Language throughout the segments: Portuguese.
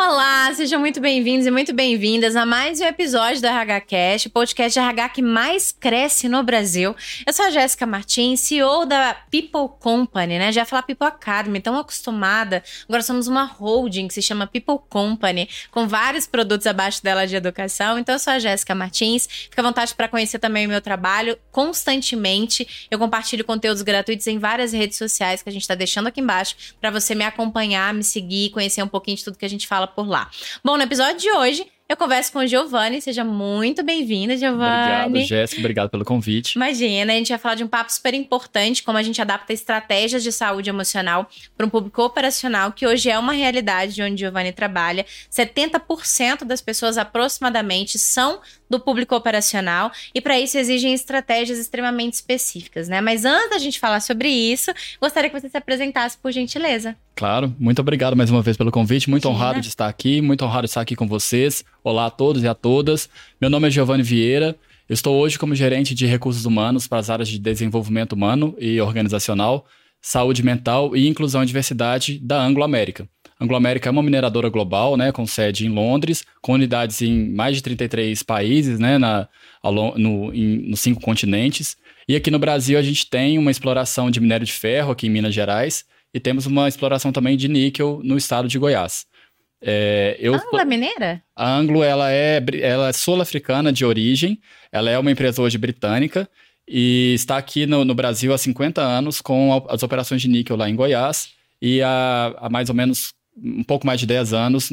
falar. Olá, sejam muito bem-vindos e muito bem-vindas a mais um episódio do RH Cast, o podcast RH que mais cresce no Brasil. Eu sou a Jéssica Martins, CEO da People Company, né? Já ia falar People Academy, tão acostumada. Agora somos uma holding que se chama People Company, com vários produtos abaixo dela de educação. Então eu sou a Jéssica Martins. Fica à vontade para conhecer também o meu trabalho constantemente. Eu compartilho conteúdos gratuitos em várias redes sociais que a gente está deixando aqui embaixo para você me acompanhar, me seguir, conhecer um pouquinho de tudo que a gente fala por lá. Bom, no episódio de hoje, eu converso com o Giovanni. Seja muito bem-vinda, Giovanni. Obrigado, Jéssica. Obrigado pelo convite. Imagina, a gente vai falar de um papo super importante, como a gente adapta estratégias de saúde emocional para um público operacional, que hoje é uma realidade de onde Giovanni trabalha. 70% das pessoas, aproximadamente, são do público operacional e para isso exigem estratégias extremamente específicas, né? Mas antes da gente falar sobre isso, gostaria que você se apresentasse, por gentileza. Claro, muito obrigado mais uma vez pelo convite, muito honrado de estar aqui, muito honrado de estar aqui com vocês. Olá a todos e a todas. Meu nome é Giovanni Vieira. Eu estou hoje como gerente de recursos humanos para as áreas de desenvolvimento humano e organizacional, saúde mental e inclusão e diversidade da Anglo América. Anglo América é uma mineradora global, né, com sede em Londres, com unidades em mais de 33 países, né, na, no, em, nos cinco continentes. E aqui no Brasil a gente tem uma exploração de minério de ferro aqui em Minas Gerais e temos uma exploração também de níquel no estado de Goiás. É, eu, Anglo é mineira? A Anglo ela é, ela é sul-africana de origem, ela é uma empresa hoje britânica e está aqui no, no, Brasil há 50 anos com as operações de níquel lá em Goiás e há, há mais ou menos um pouco mais de 10 anos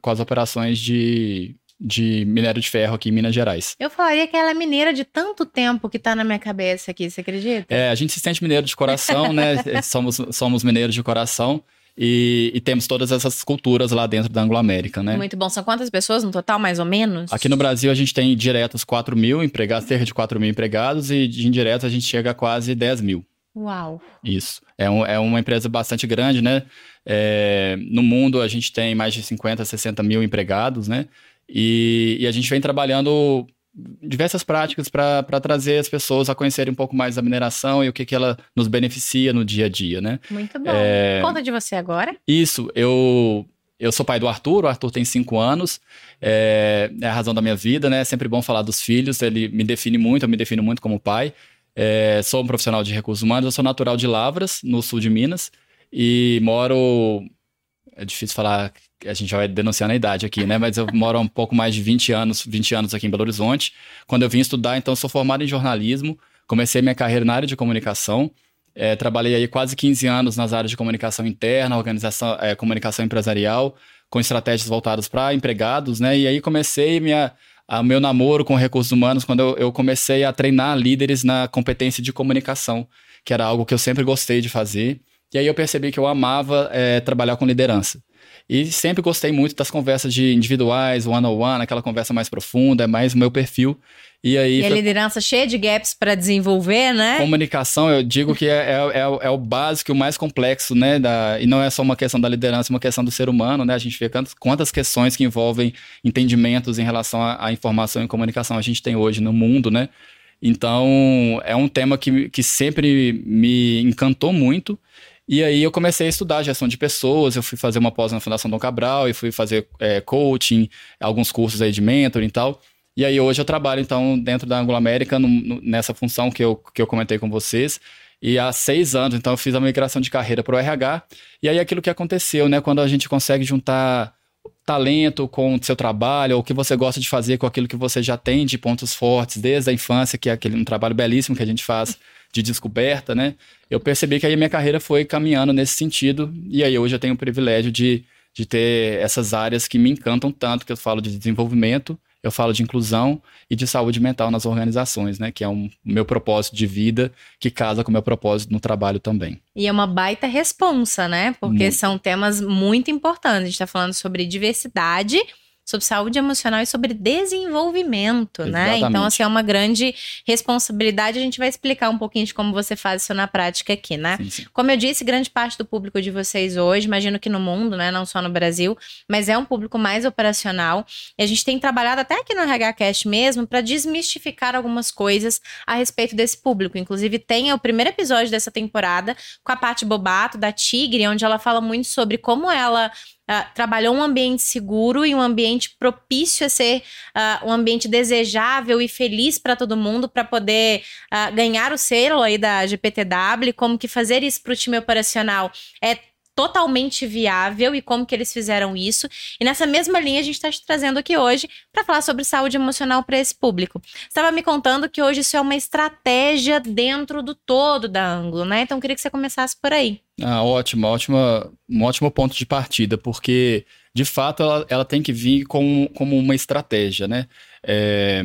com as operações de, de minério de ferro aqui em Minas Gerais. Eu falaria que ela é mineira de tanto tempo que tá na minha cabeça aqui, você acredita? É, a gente se sente mineiro de coração, né? somos, somos mineiros de coração. E, e, temos todas essas culturas lá dentro da Anglo-América, né? Muito bom. São quantas pessoas no total, mais ou menos? Aqui no Brasil a gente tem diretos 4 mil empregados, cerca de 4 mil empregados, e de indiretos a gente chega a quase 10 mil. Uau! Isso. É, um, é uma empresa bastante grande, né? É, no mundo a gente tem mais de 50, 60 mil empregados, né? E, e a gente vem trabalhando diversas práticas para trazer as pessoas a conhecerem um pouco mais da mineração e o que, que ela nos beneficia no dia a dia, né? Muito bom. É... Conta de você agora. Isso, eu eu sou pai do Arthur, o Arthur tem cinco anos, é, é, a razão da minha vida, né? É sempre bom falar dos filhos, ele me define muito, eu me defino muito como pai. É, sou um profissional de recursos humanos, eu sou natural de Lavras, no sul de Minas, e moro. É difícil falar, a gente já vai denunciar a idade aqui, né? Mas eu moro há um pouco mais de 20 anos, 20 anos aqui em Belo Horizonte. Quando eu vim estudar, então, sou formado em jornalismo, comecei minha carreira na área de comunicação. É, trabalhei aí quase 15 anos nas áreas de comunicação interna, organização, é, comunicação empresarial, com estratégias voltadas para empregados, né? E aí comecei minha, meu namoro com recursos humanos quando eu, eu, comecei a treinar líderes na competência de comunicação, que era algo que eu sempre gostei de fazer. E aí eu percebi que eu amava é, trabalhar com liderança. E sempre gostei muito das conversas de individuais, one-on-one, -on -one, aquela conversa mais profunda, é mais o meu perfil. E aí. E a liderança cheia de gaps para desenvolver, né? Comunicação, eu digo que é, é, é, é, o básico, o mais complexo, né? Da, e não é só uma questão da liderança, é uma questão do ser humano, né? A gente vê quantas, quantas questões que envolvem entendimentos em relação à, à informação e comunicação a gente tem hoje no mundo, né? Então, é um tema que, que sempre me encantou muito. E aí eu comecei a estudar gestão de pessoas, eu fui fazer uma pós na Fundação Dom Cabral e fui fazer é, coaching, alguns cursos aí de mentoring e tal. E aí hoje eu trabalho, então, dentro da Anglo América, no, no, nessa função que eu, que eu comentei com vocês. E há seis anos, então, eu fiz a migração de carreira para o RH. E aí aquilo que aconteceu, né? Quando a gente consegue juntar talento com o seu trabalho, ou o que você gosta de fazer com aquilo que você já tem de pontos fortes desde a infância, que é aquele um trabalho belíssimo que a gente faz de descoberta, né? Eu percebi que aí a minha carreira foi caminhando nesse sentido, e aí hoje eu tenho o privilégio de, de ter essas áreas que me encantam tanto, que eu falo de desenvolvimento, eu falo de inclusão e de saúde mental nas organizações, né? Que é um meu propósito de vida que casa com o meu propósito no trabalho também. E é uma baita responsa, né? Porque muito. são temas muito importantes. A gente está falando sobre diversidade sobre saúde emocional e sobre desenvolvimento, Exatamente. né? Então, assim, é uma grande responsabilidade. A gente vai explicar um pouquinho de como você faz isso na prática aqui, né? Sim, sim. Como eu disse, grande parte do público de vocês hoje, imagino que no mundo, né? Não só no Brasil, mas é um público mais operacional. E a gente tem trabalhado até aqui no RHCast mesmo para desmistificar algumas coisas a respeito desse público. Inclusive, tem o primeiro episódio dessa temporada com a Paty Bobato, da Tigre, onde ela fala muito sobre como ela uh, trabalhou um ambiente seguro e um ambiente propício a ser uh, um ambiente desejável e feliz para todo mundo, para poder uh, ganhar o selo aí da GPTW, como que fazer isso para o time operacional é totalmente viável e como que eles fizeram isso. E nessa mesma linha a gente está te trazendo aqui hoje para falar sobre saúde emocional para esse público. Estava me contando que hoje isso é uma estratégia dentro do todo da Anglo, né? Então queria que você começasse por aí. Ah, ótimo, ótima, um ótimo ponto de partida, porque de fato ela, ela tem que vir com, como uma estratégia, né? É,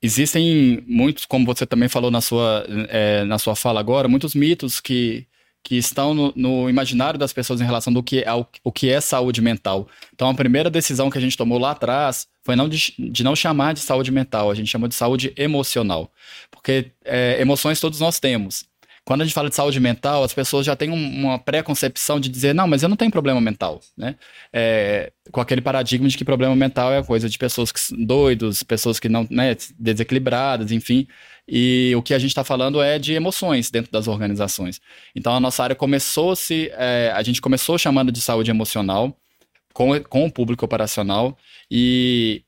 existem muitos, como você também falou na sua, é, na sua fala agora, muitos mitos que que estão no, no, imaginário das pessoas em relação do que é o, o, que é saúde mental. Então, a primeira decisão que a gente tomou lá atrás foi não de, de não chamar de saúde mental, a gente chamou de saúde emocional. Porque é, emoções todos nós temos. Quando a gente fala de saúde mental, as pessoas já têm um, uma pré-concepção de dizer, não, mas eu não tenho problema mental, né? É, com aquele paradigma de que problema mental é coisa de pessoas que doidos, pessoas que não, né, desequilibradas, enfim. E o que a gente está falando é de emoções dentro das organizações. Então a nossa área começou-se, é, a gente começou chamando de saúde emocional com, com o público operacional e,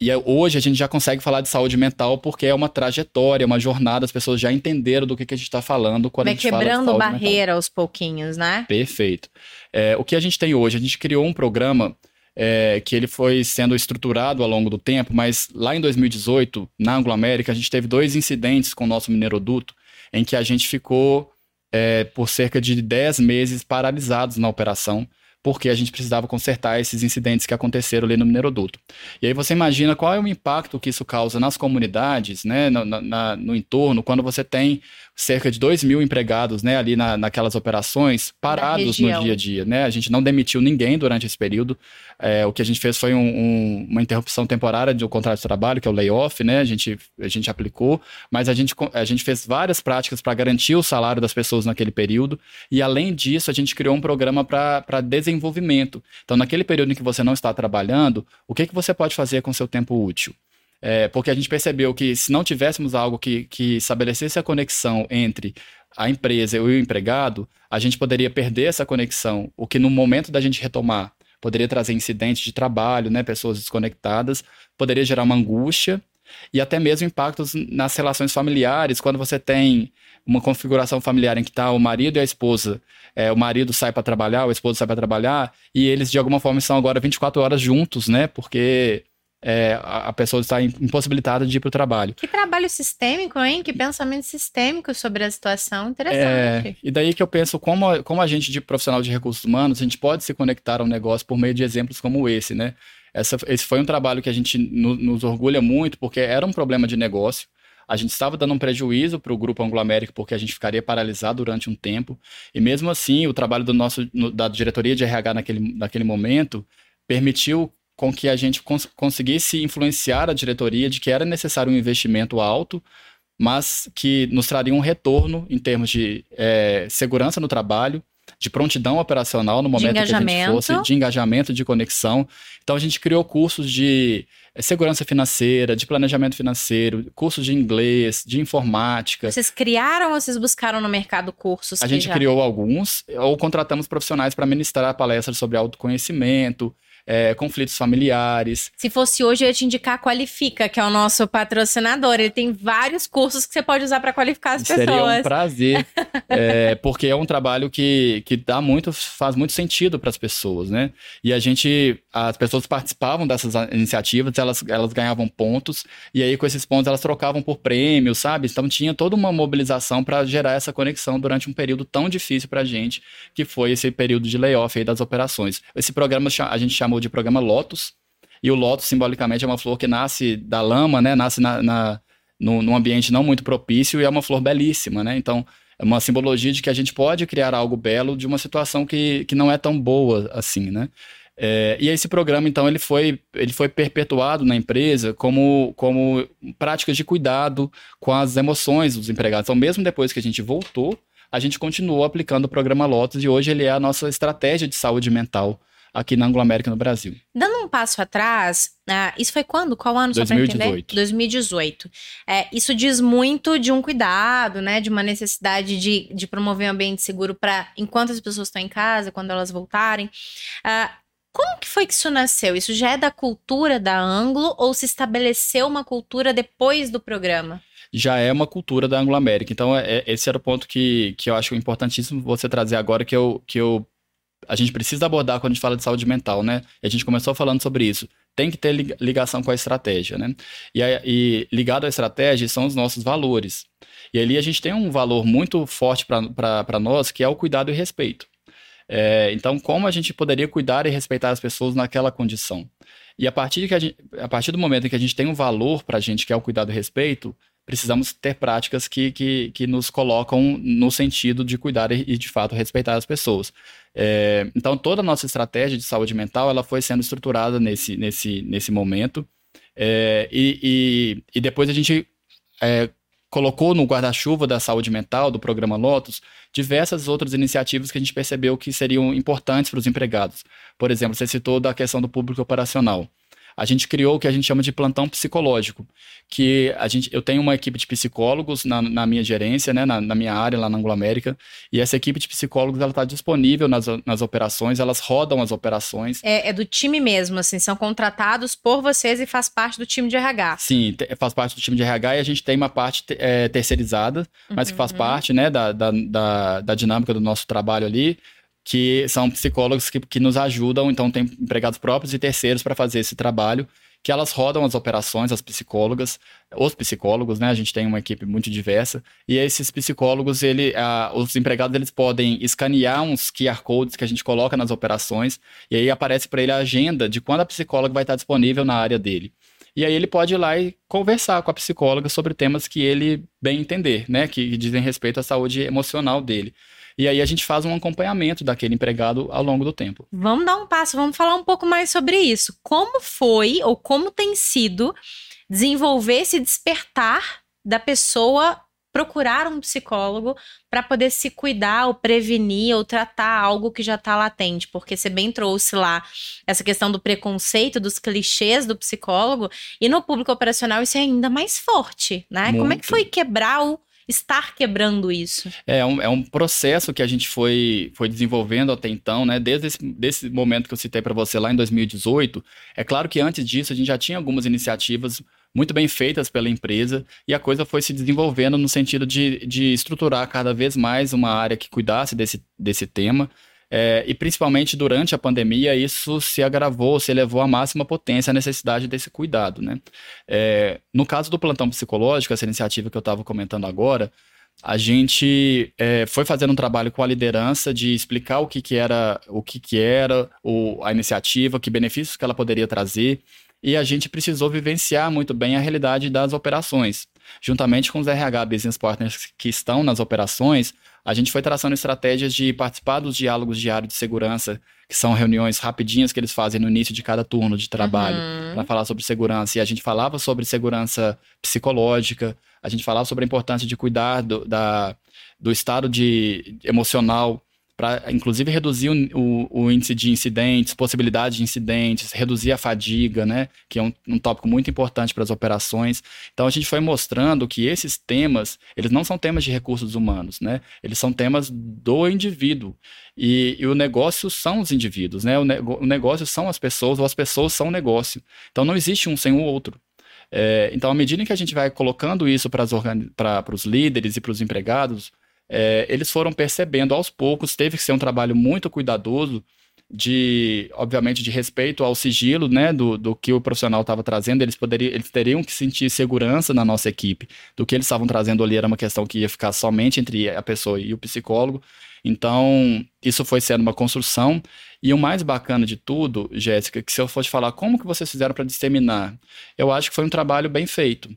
e hoje a gente já consegue falar de saúde mental porque é uma trajetória, uma jornada, as pessoas já entenderam do que, que a gente está falando quando Vai a gente fala de quebrando barreira mental. aos pouquinhos, né? Perfeito. É, o que a gente tem hoje, a gente criou um programa é, que ele foi sendo estruturado ao longo do tempo, mas lá em 2018, na Anglo-América, a gente teve dois incidentes com o nosso mineroduto, em que a gente ficou é, por cerca de 10 meses paralisados na operação, porque a gente precisava consertar esses incidentes que aconteceram ali no mineroduto. E aí você imagina qual é o impacto que isso causa nas comunidades, né, no, na, no entorno, quando você tem cerca de 2 mil empregados né, ali na, naquelas operações parados no dia a dia. Né? A gente não demitiu ninguém durante esse período. É, o que a gente fez foi um, um, uma interrupção temporária do contrato de trabalho, que é o layoff, né? a, gente, a gente aplicou, mas a gente, a gente fez várias práticas para garantir o salário das pessoas naquele período. E além disso, a gente criou um programa para desenvolvimento. Então, naquele período em que você não está trabalhando, o que, que você pode fazer com seu tempo útil? É, porque a gente percebeu que se não tivéssemos algo que, que estabelecesse a conexão entre a empresa e o empregado, a gente poderia perder essa conexão, o que no momento da gente retomar poderia trazer incidentes de trabalho, né, pessoas desconectadas, poderia gerar uma angústia e até mesmo impactos nas relações familiares, quando você tem uma configuração familiar em que está o marido e a esposa, é, o marido sai para trabalhar, o esposo sai para trabalhar, e eles de alguma forma estão agora 24 horas juntos, né, porque é, a pessoa está impossibilitada de ir para o trabalho. Que trabalho sistêmico, hein? Que pensamento sistêmico sobre a situação. Interessante. É, e daí que eu penso como, como a gente de profissional de recursos humanos, a gente pode se conectar ao negócio por meio de exemplos como esse, né? Essa, esse foi um trabalho que a gente no, nos orgulha muito, porque era um problema de negócio. A gente estava dando um prejuízo para o Grupo Anglo-América porque a gente ficaria paralisado durante um tempo. E mesmo assim, o trabalho do nosso, no, da diretoria de RH naquele, naquele momento permitiu com que a gente cons conseguisse influenciar a diretoria de que era necessário um investimento alto, mas que nos traria um retorno em termos de é, segurança no trabalho, de prontidão operacional no momento que a gente fosse, de engajamento, de conexão. Então a gente criou cursos de é, segurança financeira, de planejamento financeiro, cursos de inglês, de informática. Vocês criaram ou vocês buscaram no mercado cursos? A gente já... criou alguns, ou contratamos profissionais para ministrar palestras sobre autoconhecimento, é, conflitos familiares. Se fosse hoje, eu ia te indicar Qualifica, que é o nosso patrocinador. Ele tem vários cursos que você pode usar para qualificar as Seria pessoas. Seria um prazer, é, porque é um trabalho que, que dá muito, faz muito sentido para as pessoas, né? E a gente, as pessoas participavam dessas iniciativas, elas, elas ganhavam pontos, e aí com esses pontos elas trocavam por prêmios, sabe? Então tinha toda uma mobilização para gerar essa conexão durante um período tão difícil para a gente, que foi esse período de layoff aí das operações. Esse programa a gente chamou chamou de programa Lotus. E o Lotus, simbolicamente, é uma flor que nasce da lama, né? Nasce na, na, no, num ambiente não muito propício e é uma flor belíssima, né? Então, é uma simbologia de que a gente pode criar algo belo de uma situação que, que não é tão boa assim, né? É, e esse programa, então, ele foi, ele foi perpetuado na empresa como, como práticas de cuidado com as emoções dos empregados. Então, mesmo depois que a gente voltou, a gente continuou aplicando o programa Lotus e hoje ele é a nossa estratégia de saúde mental aqui na Anglo-América no Brasil. Dando um passo atrás, uh, isso foi quando? Qual ano? 2018. 2018. É, isso diz muito de um cuidado, né? De uma necessidade de, de promover um ambiente seguro para enquanto as pessoas estão em casa, quando elas voltarem. Uh, Como que foi que isso nasceu? Isso já é da cultura da Anglo ou se estabeleceu uma cultura depois do programa? Já é uma cultura da Anglo-América. Então, é, é, esse era o ponto que, que eu acho importantíssimo você trazer agora, que eu, que eu a gente precisa abordar quando a gente fala de saúde mental, né? A gente começou falando sobre isso. Tem que ter ligação com a estratégia, né? E, e ligado à estratégia são os nossos valores. E ali a gente tem um valor muito forte para nós, que é o cuidado e respeito. É, então, como a gente poderia cuidar e respeitar as pessoas naquela condição? E a partir, que gente, a partir do momento em que a gente tem um valor para a gente, que é o cuidado e respeito, precisamos ter práticas que, que, que nos colocam no sentido de cuidar e, de fato, respeitar as pessoas. É, então, toda a nossa estratégia de saúde mental ela foi sendo estruturada nesse, nesse, nesse momento. É, e, e, e, depois a gente é, colocou no guarda-chuva da saúde mental, do programa Lotus, diversas outras iniciativas que a gente percebeu que seriam importantes para os empregados. Por exemplo, você citou da questão do público operacional a gente criou o que a gente chama de plantão psicológico, que a gente, eu tenho uma equipe de psicólogos na, na minha gerência, né, na, na, minha área lá na Anglo-América, e essa equipe de psicólogos ela está disponível nas, nas operações, elas rodam as operações. É, é, do time mesmo, assim, são contratados por vocês e faz parte do time de RH. Sim, faz parte do time de RH e a gente tem uma parte é, terceirizada, mas uhum. que faz uhum. parte, né, da, da, da, da dinâmica do nosso trabalho ali que são psicólogos que, que nos ajudam, então tem empregados próprios e terceiros para fazer esse trabalho, que elas rodam as operações, as psicólogas, os psicólogos, né? A gente tem uma equipe muito diversa, e esses psicólogos, ele, os empregados, eles podem escanear uns QR codes que a gente coloca nas operações, e aí aparece para ele a agenda de quando a psicóloga vai estar disponível na área dele. E aí ele pode ir lá e conversar com a psicóloga sobre temas que ele bem entender, né? Que dizem respeito à saúde emocional dele. E aí a gente faz um acompanhamento daquele empregado ao longo do tempo. Vamos dar um passo, vamos falar um pouco mais sobre isso. Como foi ou como tem sido desenvolver esse despertar da pessoa procurar um psicólogo para poder se cuidar ou prevenir ou tratar algo que já está latente, porque você bem trouxe lá essa questão do preconceito, dos clichês do psicólogo, e no público operacional isso é ainda mais forte, né? Muito. Como é que foi quebrar o estar quebrando isso? É um, é um processo que a gente foi, foi desenvolvendo até então, né? Desde esse desse momento que eu citei para você lá em 2018. É claro que antes disso a gente já tinha algumas iniciativas muito bem feitas pela empresa e a coisa foi se desenvolvendo no sentido de, de estruturar cada vez mais uma área que cuidasse desse, desse tema. É, e principalmente durante a pandemia, isso se agravou, se elevou à máxima potência a necessidade desse cuidado. Né? É, no caso do plantão psicológico, essa iniciativa que eu estava comentando agora, a gente é, foi fazendo um trabalho com a liderança de explicar o que, que era, o que, que era o, a iniciativa, que benefícios que ela poderia trazer, e a gente precisou vivenciar muito bem a realidade das operações. Juntamente com os RH Business Partners que estão nas operações, a gente foi traçando estratégias de participar dos diálogos diários de segurança, que são reuniões rapidinhas que eles fazem no início de cada turno de trabalho, uhum. para falar sobre segurança. E a gente falava sobre segurança psicológica, a gente falava sobre a importância de cuidar do, da, do estado de, emocional para inclusive reduzir o, o, o, índice de incidentes, possibilidade de incidentes, reduzir a fadiga, né? Que é um, um tópico muito importante para as operações. Então a gente foi mostrando que esses temas, eles não são temas de recursos humanos, né? Eles são temas do indivíduo. E, e o negócio são os indivíduos, né? O, ne o negócio são as pessoas, ou as pessoas são o negócio. Então não existe um sem o outro. É, então, à medida que a gente vai colocando isso para os líderes e para os empregados, é, eles foram percebendo aos poucos, teve que ser um trabalho muito cuidadoso de, obviamente, de respeito ao sigilo, né, do, do que o profissional estava trazendo, eles poderiam, eles teriam que sentir segurança na nossa equipe, do que eles estavam trazendo ali era uma questão que ia ficar somente entre a pessoa e o psicólogo, então, isso foi sendo uma construção, e o mais bacana de tudo, Jéssica, que se eu fosse falar como que vocês fizeram para disseminar, eu acho que foi um trabalho bem feito,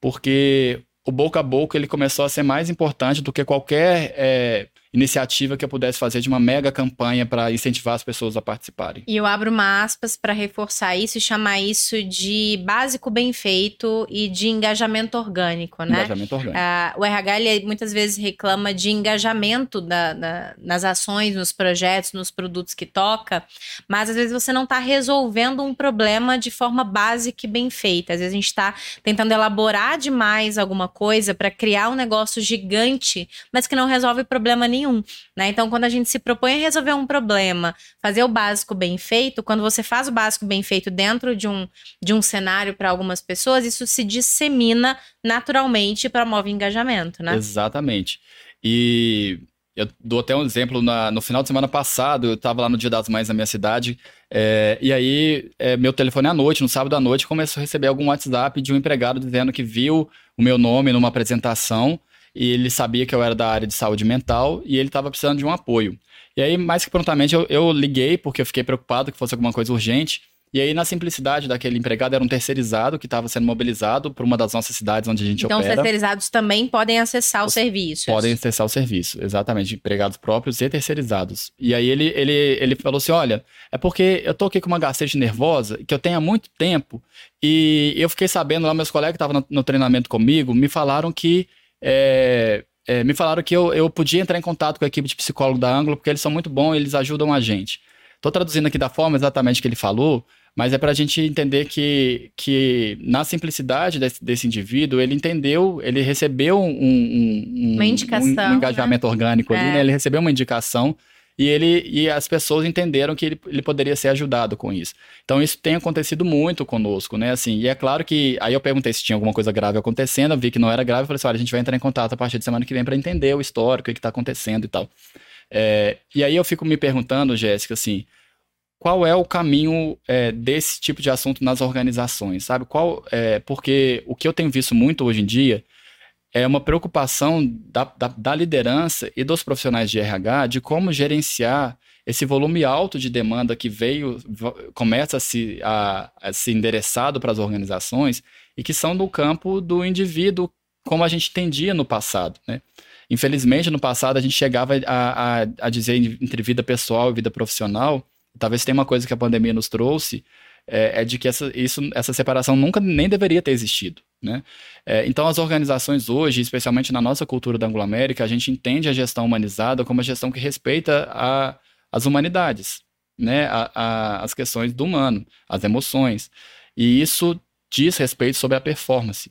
porque o boca a boca ele começou a ser mais importante do que qualquer é, iniciativa que eu pudesse fazer de uma mega campanha para incentivar as pessoas a participarem. E eu abro uma aspas para reforçar isso e chamar isso de básico bem feito e de engajamento orgânico, né? Engajamento orgânico. Uh, o RH ele, muitas vezes reclama de engajamento da, da, nas ações, nos projetos, nos produtos que toca, mas às vezes você não está resolvendo um problema de forma básica e bem feita. Às vezes a gente está tentando elaborar demais alguma coisa para criar um negócio gigante, mas que não resolve problema nenhum nenhum, né? Então, quando a gente se propõe a resolver um problema, fazer o básico bem feito, quando você faz o básico bem feito dentro de um, de um cenário para algumas pessoas, isso se dissemina naturalmente e promove engajamento, né? Exatamente. E eu dou até um exemplo, na, no final de semana passado, eu estava lá no Dia das Mães na minha cidade, é, e aí é, meu telefone à noite, no sábado à noite, começou a receber algum WhatsApp de um empregado dizendo que viu o meu nome numa apresentação e ele sabia que eu era da área de saúde mental e ele estava precisando de um apoio. E aí, mais que prontamente, eu, eu liguei porque eu fiquei preocupado que fosse alguma coisa urgente. E aí, na simplicidade daquele empregado, era um terceirizado que estava sendo mobilizado por uma das nossas cidades onde a gente então, opera. Então, os terceirizados também podem acessar o serviço. Podem acessar o serviço, exatamente. Empregados próprios e terceirizados. E aí, ele, ele, ele falou assim: olha, é porque eu tô aqui com uma gastrite nervosa que eu tenho há muito tempo. E eu fiquei sabendo lá, meus colegas que estavam no, no treinamento comigo me falaram que. É, é, me falaram que eu, eu podia entrar em contato com a equipe de psicólogo da Ângulo, porque eles são muito bons, eles ajudam a gente. Estou traduzindo aqui da forma exatamente que ele falou, mas é para a gente entender que, que na simplicidade desse, desse, indivíduo, ele entendeu, ele recebeu um, um, uma indicação, um, um engajamento né? orgânico ali, é. né? Ele recebeu uma indicação e ele e as pessoas entenderam que ele, ele poderia ser ajudado com isso. Então isso tem acontecido muito conosco, né? Assim, e é claro que aí eu perguntei se tinha alguma coisa grave acontecendo, eu vi que não era grave, eu falei assim, olha, a gente vai entrar em contato a partir de semana que vem para entender o histórico, o que está acontecendo e tal. É, e aí eu fico me perguntando, Jéssica, assim, qual é o caminho é, desse tipo de assunto nas organizações, sabe? Qual, é, porque o que eu tenho visto muito hoje em dia é uma preocupação da, da, da, liderança e dos profissionais de RH de como gerenciar esse volume alto de demanda que veio, começa a se, a, a se endereçado para as organizações e que são do campo do indivíduo, como a gente entendia no passado, né? Infelizmente, no passado, a gente chegava a, a, a dizer entre vida pessoal e vida profissional talvez tenha uma coisa que a pandemia nos trouxe, é, é de que essa, isso, essa separação nunca nem deveria ter existido. Né? É, então, as organizações hoje, especialmente na nossa cultura da Anglo-América, a gente entende a gestão humanizada como a gestão que respeita a, as humanidades, né? A, a, as questões do humano, as emoções. E isso diz respeito sobre a performance.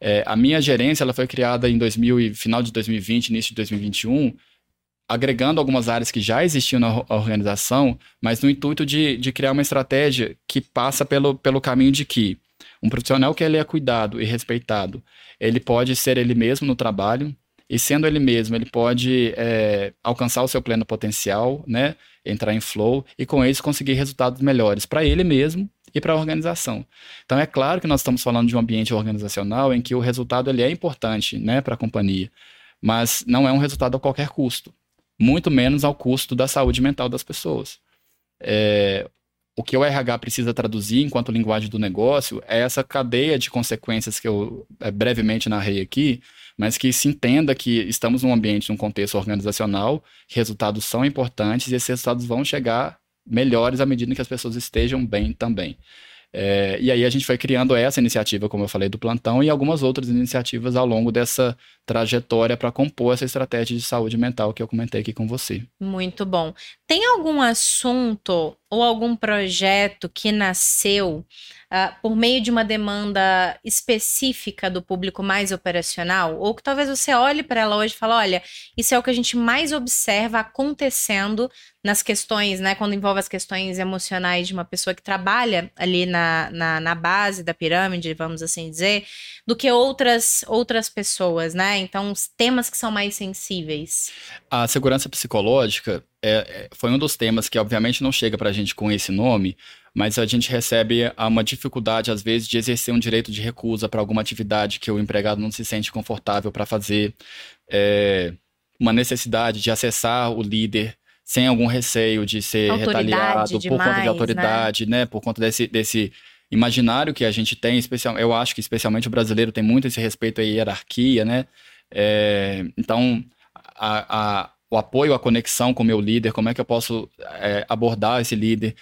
É, a minha gerência ela foi criada em 2000 final de 2020, início de 2021, agregando algumas áreas que já existiam na organização, mas no intuito de, de criar uma estratégia que passa pelo, pelo caminho de que um profissional que ele é cuidado e respeitado, ele pode ser ele mesmo no trabalho, e sendo ele mesmo, ele pode é, alcançar o seu pleno potencial, né? entrar em flow e com isso conseguir resultados melhores para ele mesmo e para a organização. Então é claro que nós estamos falando de um ambiente organizacional em que o resultado ele é importante né, para a companhia, mas não é um resultado a qualquer custo muito menos ao custo da saúde mental das pessoas. É, o que o RH precisa traduzir enquanto linguagem do negócio é essa cadeia de consequências que eu é, brevemente narrei aqui, mas que se entenda que estamos num ambiente, num contexto organizacional, resultados são importantes e esses resultados vão chegar melhores à medida que as pessoas estejam bem também. É, e aí a gente foi criando essa iniciativa, como eu falei, do plantão e algumas outras iniciativas ao longo dessa trajetória para compor essa estratégia de saúde mental que eu comentei aqui com você. Muito bom. Tem algum assunto ou algum projeto que nasceu uh, por meio de uma demanda específica do público mais operacional? Ou que talvez você olhe para ela hoje e fale: olha, isso é o que a gente mais observa acontecendo nas questões, né? Quando envolve as questões emocionais de uma pessoa que trabalha ali na, na, na base da pirâmide, vamos assim dizer, do que outras, outras pessoas, né? Então, os temas que são mais sensíveis. A segurança psicológica é, é foi um dos temas que, obviamente, não chega para a gente com esse nome, mas a gente recebe uma dificuldade, às vezes, de exercer um direito de recusa para alguma atividade que o empregado não se sente confortável para fazer, é, uma necessidade de acessar o líder sem algum receio de ser autoridade retaliado demais, por conta de né? autoridade, né? né? Por conta desse, desse imaginário que a gente tem, especial, eu acho que especialmente o brasileiro tem muito esse respeito à hierarquia, né? É, então, a, a, o apoio, a conexão com o meu líder, como é que eu posso é, abordar esse líder.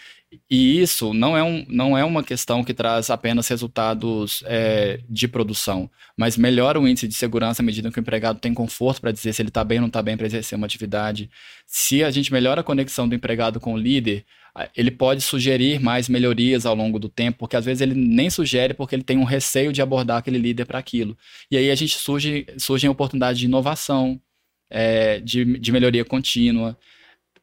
E isso não é, um, não é uma questão que traz apenas resultados é, de produção, mas melhora o índice de segurança à medida que o empregado tem conforto para dizer se ele está bem ou não está bem para exercer uma atividade. Se a gente melhora a conexão do empregado com o líder, ele pode sugerir mais melhorias ao longo do tempo, porque às vezes ele nem sugere porque ele tem um receio de abordar aquele líder para aquilo. E aí a gente surge, surgem oportunidades de inovação, é, de, de melhoria contínua,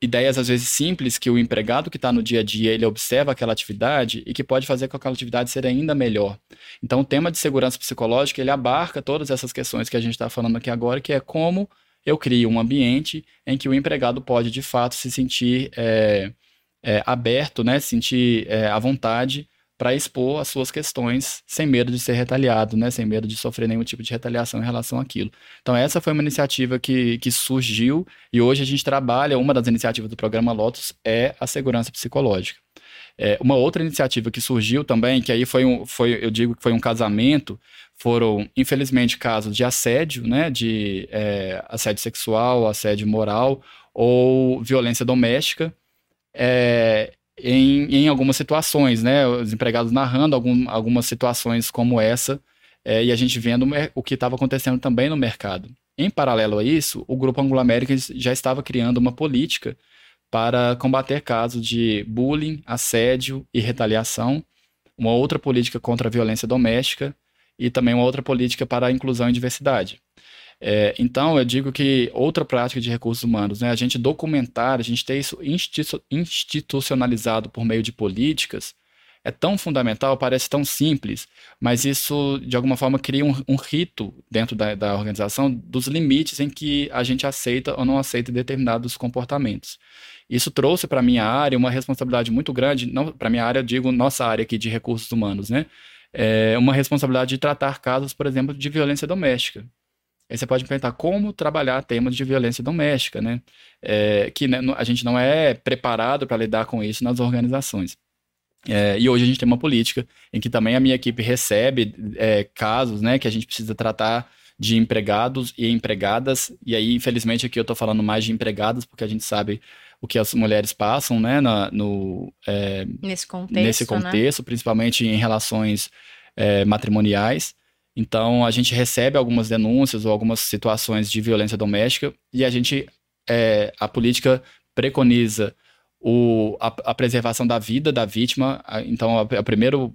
ideias às vezes simples que o empregado que está no dia a dia ele observa aquela atividade e que pode fazer com que aquela atividade seja ainda melhor. Então o tema de segurança psicológica ele abarca todas essas questões que a gente está falando aqui agora, que é como eu crio um ambiente em que o empregado pode de fato se sentir é, é, aberto, né, sentir é, à vontade para expor as suas questões sem medo de ser retaliado, né? sem medo de sofrer nenhum tipo de retaliação em relação àquilo. Então, essa foi uma iniciativa que, que surgiu e hoje a gente trabalha. Uma das iniciativas do programa Lotus é a segurança psicológica. É, uma outra iniciativa que surgiu também, que aí foi, um, foi eu digo que foi um casamento, foram, infelizmente, casos de assédio, né? de é, assédio sexual, assédio moral ou violência doméstica. É, em, em algumas situações, né? Os empregados narrando algum, algumas situações como essa é, e a gente vendo o que estava acontecendo também no mercado. Em paralelo a isso, o Grupo Anglo América já estava criando uma política para combater casos de bullying, assédio e retaliação, uma outra política contra a violência doméstica e também uma outra política para a inclusão e diversidade. É, então, eu digo que outra prática de recursos humanos, né, a gente documentar, a gente ter isso institucionalizado por meio de políticas, é tão fundamental, parece tão simples, mas isso, de alguma forma, cria um, um rito dentro da, da, organização dos limites em que a gente aceita ou não aceita determinados comportamentos. Isso trouxe para a minha área uma responsabilidade muito grande, para a minha área, eu digo nossa área aqui de recursos humanos, né? É uma responsabilidade de tratar casos, por exemplo, de violência doméstica. Aí você pode perguntar como trabalhar temas de violência doméstica, né? É, que né, a gente não é preparado para lidar com isso nas organizações. É, e hoje a gente tem uma política em que também a minha equipe recebe é, casos né, que a gente precisa tratar de empregados e empregadas. E aí, infelizmente, aqui eu estou falando mais de empregadas, porque a gente sabe o que as mulheres passam né, na, no, é, nesse contexto, nesse contexto né? principalmente em relações é, matrimoniais. Então, a gente recebe algumas denúncias ou algumas situações de violência doméstica e a gente, é, a política preconiza o, a, a, preservação da vida da vítima. Então, a, a, primeiro,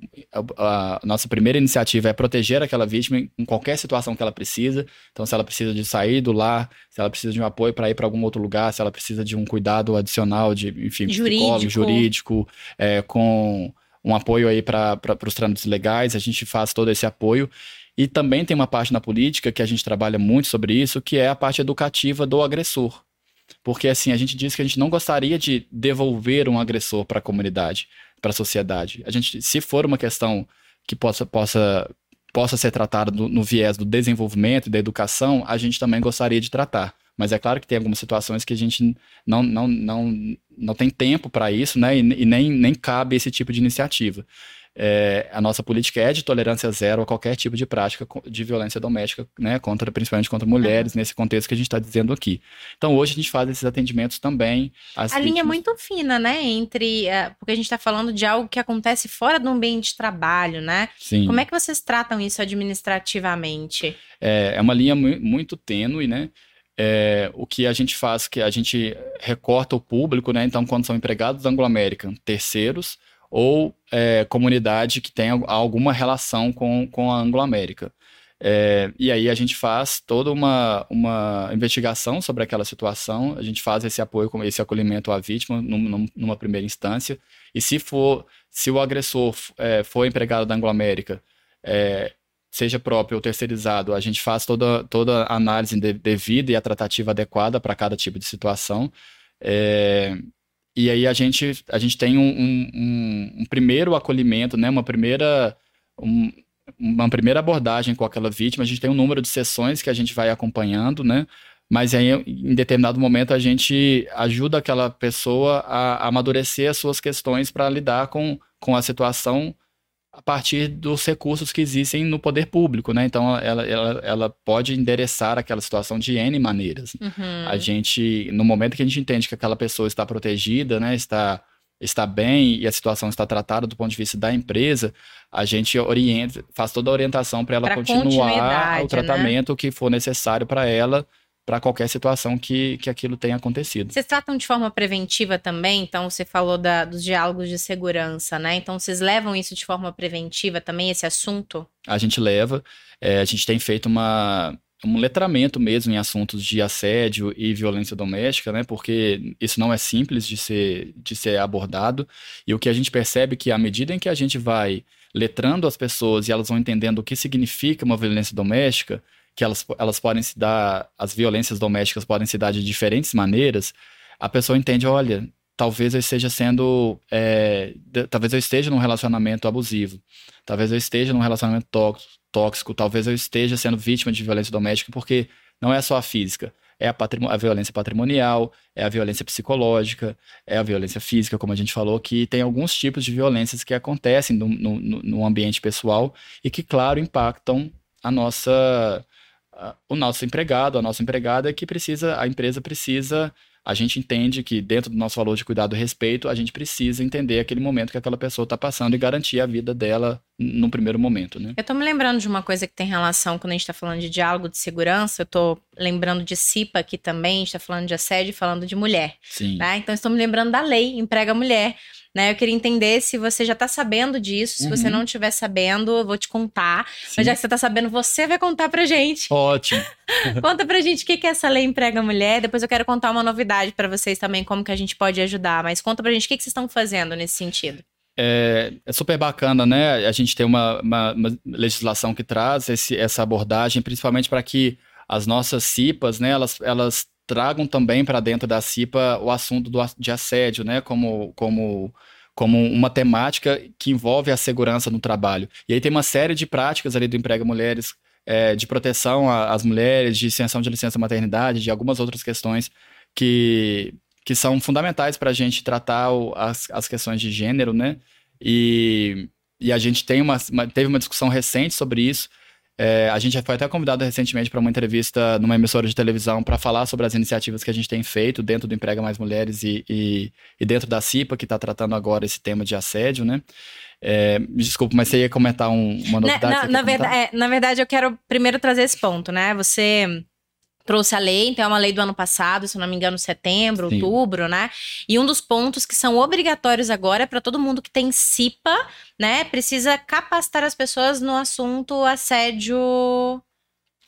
a, a, nossa primeira iniciativa é proteger aquela vítima em qualquer situação que ela precisa. Então, se ela precisa de sair do lar, se ela precisa de um apoio para ir para algum outro lugar, se ela precisa de um cuidado adicional de, enfim, jurídico, jurídico é, com um apoio aí para os trâmites legais, a gente faz todo esse apoio. E também tem uma parte na política que a gente trabalha muito sobre isso, que é a parte educativa do agressor. Porque assim, a gente diz que a gente não gostaria de devolver um agressor para a comunidade, para a sociedade. A gente, se for uma questão que possa, possa, possa ser tratada no, no viés do desenvolvimento e da educação, a gente também gostaria de tratar. Mas é claro que tem algumas situações que a gente não, não, não, não tem tempo para isso, né? E, e, nem, nem cabe esse tipo de iniciativa é, a nossa política é de tolerância zero a qualquer tipo de prática de violência doméstica, né, contra, principalmente contra mulheres, nesse contexto que a gente está dizendo aqui. Então, hoje a gente faz esses atendimentos também. a vítimas. linha é muito fina, né, entre. Uh, porque a gente está falando de algo que acontece fora do ambiente de trabalho, né? Sim. Como é que vocês tratam isso administrativamente? É, é uma linha muito tênue, né? É, o que a gente faz, que a gente recorta o público, né? Então, quando são empregados da Anglo American, terceiros, ou é, comunidade que tem alguma relação com, com a Anglo-América. É, e aí a gente faz toda uma, uma investigação sobre aquela situação, a gente faz esse apoio, esse acolhimento à vítima num, numa primeira instância, e se for, se o agressor é, for empregado da Anglo-América, é, seja próprio ou terceirizado, a gente faz toda, toda a análise devida e a tratativa adequada para cada tipo de situação. E aí a gente, a gente tem um, um, um primeiro acolhimento, né? uma, primeira, um, uma primeira abordagem com aquela vítima. A gente tem um número de sessões que a gente vai acompanhando, né? Mas aí, em determinado momento, a gente ajuda aquela pessoa a amadurecer as suas questões para lidar com, com a situação a partir dos recursos que existem no poder público, né? Então, ela, ela, ela pode endereçar aquela situação de N maneiras. Uhum. A gente, no momento que a gente entende que aquela pessoa está protegida, né? Está, está bem e a situação está tratada do ponto de vista da empresa, a gente orienta, faz toda a orientação para ela pra continuar o né? tratamento né? que for necessário para ela para qualquer situação que, que aquilo tenha acontecido. Vocês tratam de forma preventiva também? Então, você falou da, dos diálogos de segurança, né? Então, vocês levam isso de forma preventiva também, esse assunto? A gente leva. É, a gente tem feito uma, um letramento mesmo em assuntos de assédio e violência doméstica, né? Porque isso não é simples de ser, de ser abordado. E o que a gente percebe é que à medida em que a gente vai letrando as pessoas e elas vão entendendo o que significa uma violência doméstica, que elas, elas podem se dar, as violências domésticas podem se dar de diferentes maneiras, a pessoa entende, olha, talvez eu esteja sendo, é, talvez eu esteja num relacionamento abusivo, talvez eu esteja num relacionamento tóxico, talvez eu esteja sendo vítima de violência doméstica, porque não é só a física, é a, a, violência patrimonial, é a violência psicológica, é a violência física, como a gente falou, que tem alguns tipos de violências que acontecem no, no, no ambiente pessoal e que, claro, impactam a nossa, o nosso empregado, a nossa empregada, que precisa, a empresa precisa a gente entende que dentro do nosso valor de cuidado e respeito, a gente precisa entender aquele momento que aquela pessoa está passando e garantir a vida dela no primeiro momento, né? Eu tô me lembrando de uma coisa que tem relação quando a gente está falando de diálogo de segurança, eu tô lembrando de CIPA aqui também, a gente tá falando de assédio e falando de mulher. Sim. Né? Então estou me lembrando da lei emprega mulher. Né? Eu queria entender se você já está sabendo disso. Se uhum. você não estiver sabendo, eu vou te contar. Sim. Mas já que você está sabendo, você vai contar pra gente. Ótimo. Conta pra gente o que, que é essa lei emprega mulher. Depois eu quero contar uma novidade para vocês também, como que a gente pode ajudar. Mas conta pra gente o que, que vocês estão fazendo nesse sentido. É, é, super bacana, né? A gente tem uma, uma, uma legislação que traz esse, essa abordagem, principalmente para que as nossas CIPAs, né, elas, elas tragam também para dentro da CIPA o assunto do, de assédio, né, como, como, como uma temática que envolve a segurança no trabalho. E aí tem uma série de práticas ali do Emprega Mulheres, é, de proteção às mulheres, de extensão de licença maternidade, de algumas outras questões que, que são fundamentais para a gente tratar o, as, as questões de gênero, né? E, e a gente tem uma, uma, teve uma discussão recente sobre isso, é, a gente foi até convidado recentemente para uma entrevista numa emissora de televisão para falar sobre as iniciativas que a gente tem feito dentro do Emprega Mais Mulheres e, e, e dentro da CIPA, que está tratando agora esse tema de assédio, né? É, desculpa, mas você ia comentar um, uma né, novidade? Na, na, verdade, é, na verdade, eu quero primeiro trazer esse ponto, né? Você trouxe a lei, então é uma lei do ano passado, se não me engano, setembro, Sim. outubro, né? E um dos pontos que são obrigatórios agora é para todo mundo que tem CIPA, né? Precisa capacitar as pessoas no assunto assédio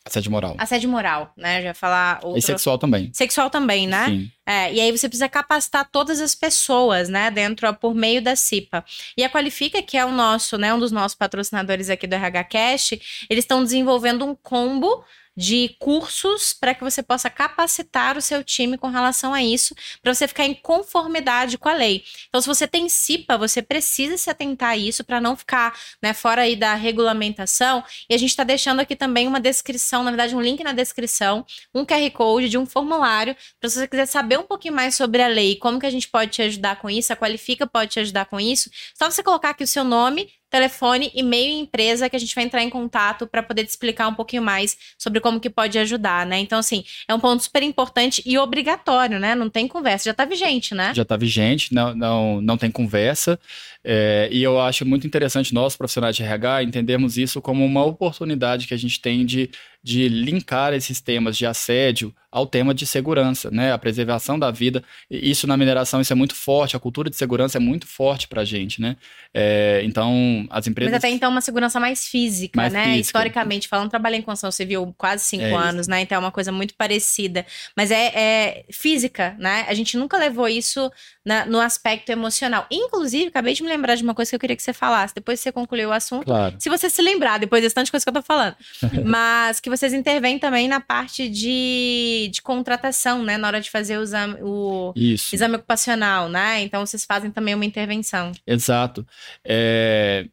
Assédio moral. Assédio moral, né? Já falar. Outro... E sexual também. Sexual também, né? Sim. É, e aí você precisa capacitar todas as pessoas, né? Dentro, por meio da CIPA. E a Qualifica, que é o nosso, né? Um dos nossos patrocinadores aqui do RH Cash, eles estão desenvolvendo um combo de cursos para que você possa capacitar o seu time com relação a isso, para você ficar em conformidade com a lei. Então, se você tem CIPA, você precisa se atentar a isso para não ficar né, fora aí da regulamentação. E a gente está deixando aqui também uma descrição, na verdade, um link na descrição, um QR Code de um formulário, para se você quiser saber um pouquinho mais sobre a lei, como que a gente pode te ajudar com isso, a Qualifica pode te ajudar com isso. Só você colocar aqui o seu nome telefone, e-mail e empresa que a gente vai entrar em contato para poder te explicar um pouquinho mais sobre como que pode ajudar, né? Então, assim, é um ponto super importante e obrigatório, né? Não tem conversa, já está vigente, né? Já está vigente, não, não, não tem conversa. É, e eu acho muito interessante nós, profissionais de RH, entendermos isso como uma oportunidade que a gente tem de, de linkar esses temas de assédio ao tema de segurança, né? A preservação da vida. Isso na mineração, isso é muito forte, a cultura de segurança é muito forte para a gente, né? É, então, as empresas... Mas até então uma segurança mais física, mais né? Física. Historicamente falando, trabalhei em construção civil quase cinco é anos, isso. né? Então é uma coisa muito parecida. Mas é, é, física, né? A gente nunca levou isso na, no aspecto emocional. Inclusive, acabei de me lembrar de uma coisa que eu queria que você falasse, depois que você concluiu o assunto. Claro. Se você se lembrar, depois desse tanto de coisa que eu tô falando. Mas que vocês intervêm também na parte de, de contratação, né? Na hora de fazer o exame, o exame ocupacional, né? Então vocês fazem também uma intervenção. Exato. É,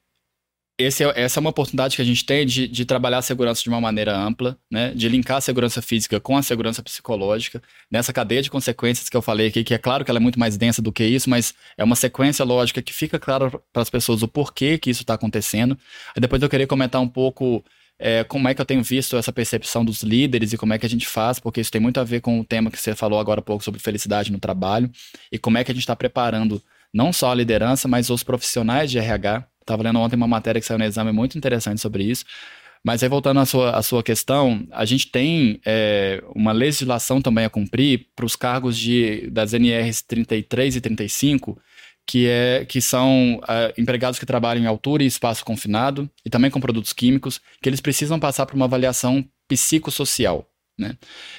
esse é, essa é uma oportunidade que a gente tem de, de, trabalhar a segurança de uma maneira ampla, né? de linkar a segurança física com a segurança psicológica, nessa cadeia de consequências que eu falei aqui, que é claro que ela é muito mais densa do que isso, mas é uma sequência lógica que fica claro para as pessoas o porquê que isso está acontecendo. Aí depois eu queria comentar um pouco é, como é que eu tenho visto essa percepção dos líderes e como é que a gente faz, porque isso tem muito a ver com o tema que você falou agora há pouco sobre felicidade no trabalho, e como é que a gente está preparando não só a liderança, mas os profissionais de RH Estava lendo ontem uma matéria que saiu no exame muito interessante sobre isso. Mas aí, voltando à sua, à sua questão, a gente tem é, uma legislação também a cumprir para os cargos de, das NRs 33 e 35, que, é, que são é, empregados que trabalham em altura e espaço confinado, e também com produtos químicos, que eles precisam passar por uma avaliação biopsicossocial. Né?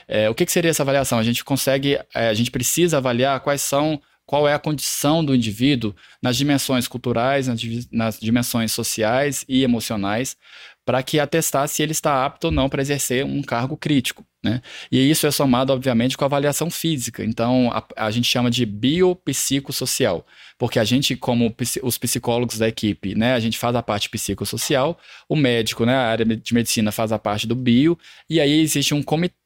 É, o que, que, seria essa avaliação? A gente consegue, é, a gente precisa avaliar quais são, qual é a condição do indivíduo nas dimensões culturais, nas, nas dimensões sociais e emocionais, para que atestar se ele está apto ou não para exercer um cargo crítico. Né? E isso é somado, obviamente, com a avaliação física. Então, a, a gente chama de biopsicossocial, porque a gente, como os psicólogos da equipe, né, a gente faz a parte psicossocial, o médico, né, a área de medicina faz a parte do bio, e aí existe um,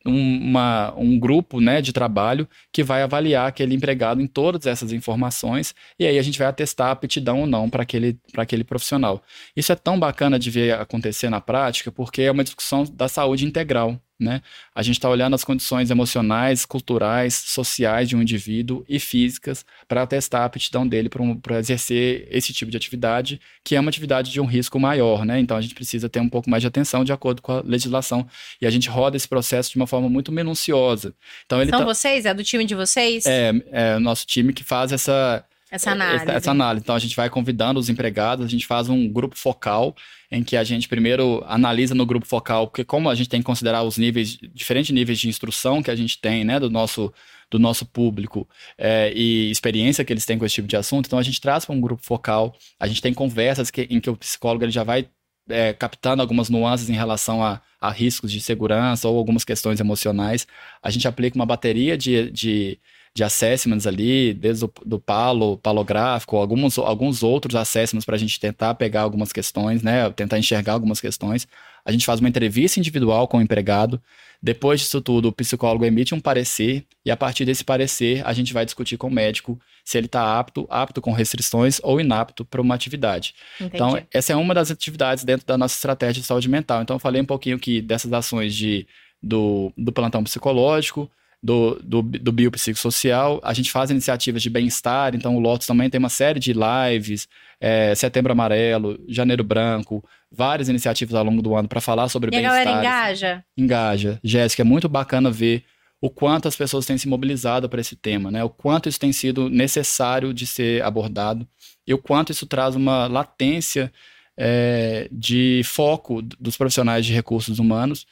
um, uma, um grupo né, de trabalho que vai avaliar aquele empregado em todas essas informações, e aí a gente vai atestar a aptidão ou não para aquele, aquele profissional. Isso é tão bacana de ver acontecer na prática, porque é uma discussão da saúde integral. Né? A gente está olhando as condições emocionais, culturais, sociais de um indivíduo e físicas para testar a aptidão dele para um, exercer esse tipo de atividade, que é uma atividade de um risco maior. Né? Então a gente precisa ter um pouco mais de atenção de acordo com a legislação. E a gente roda esse processo de uma forma muito minuciosa. Então, ele São tá... vocês? É do time de vocês? É, é o nosso time que faz essa, essa análise. Essa, essa, análise. Então a gente vai convidando os empregados, a gente faz um grupo focal em que a gente primeiro analisa no grupo focal, porque como a gente tem que considerar os níveis, diferentes níveis de instrução que a gente tem, né, do nosso, do nosso público é, e experiência que eles têm com esse tipo de assunto, então a gente traz para um grupo focal, a gente tem conversas que, em que o psicólogo ele já vai é, captando algumas nuances em relação a, a, riscos de segurança ou algumas questões emocionais. A gente aplica uma bateria de, de de assessments ali, desde o do palo, palográfico, alguns, alguns outros assessments para a gente tentar pegar algumas questões, né? Tentar enxergar algumas questões. A gente faz uma entrevista individual com o empregado. Depois disso tudo, o psicólogo emite um parecer e a partir desse parecer a gente vai discutir com o médico se ele está apto, apto com restrições ou inapto para uma atividade. Entendi. Então, essa é uma das atividades dentro da nossa estratégia de saúde mental. Então, eu falei um pouquinho aqui dessas ações de, do, do plantão psicológico, do, do, do biopsicossocial. A gente faz iniciativas de bem-estar, então o Lotus também tem uma série de lives, é, Setembro Amarelo, Janeiro Branco, várias iniciativas ao longo do ano para falar sobre bem-estar. E a galera engaja? Engaja. Jéssica, é muito bacana ver o quanto as pessoas têm se mobilizado para esse tema, né? O quanto isso tem sido necessário de ser abordado e o quanto isso traz uma latência é, de foco dos profissionais de recursos humanos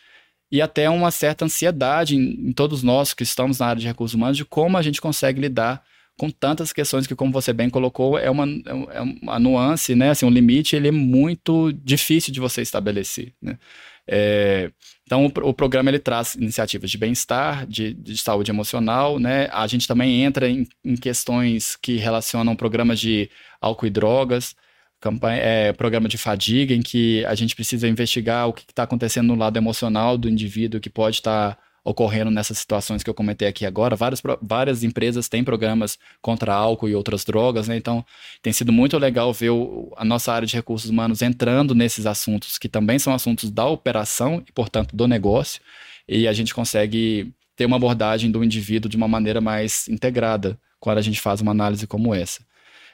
e até uma certa ansiedade em, em, todos nós que estamos na área de recursos humanos de como a gente consegue lidar com tantas questões que, como você bem colocou, é uma, é uma nuance, né? Assim, um limite ele é muito difícil de você estabelecer, né? É, então, o, o, programa ele traz iniciativas de bem-estar, de, de, saúde emocional, né? A gente também entra em, em questões que relacionam programas de álcool e drogas, campanha, é, programa de fadiga, em que a gente precisa investigar o que está acontecendo no lado emocional do indivíduo que pode estar tá ocorrendo nessas situações que eu comentei aqui agora. Várias, várias empresas têm programas contra álcool e outras drogas, né? Então, tem sido muito legal ver o, a nossa área de recursos humanos entrando nesses assuntos, que também são assuntos da operação e, portanto, do negócio, e a gente consegue ter uma abordagem do indivíduo de uma maneira mais integrada quando a gente faz uma análise como essa.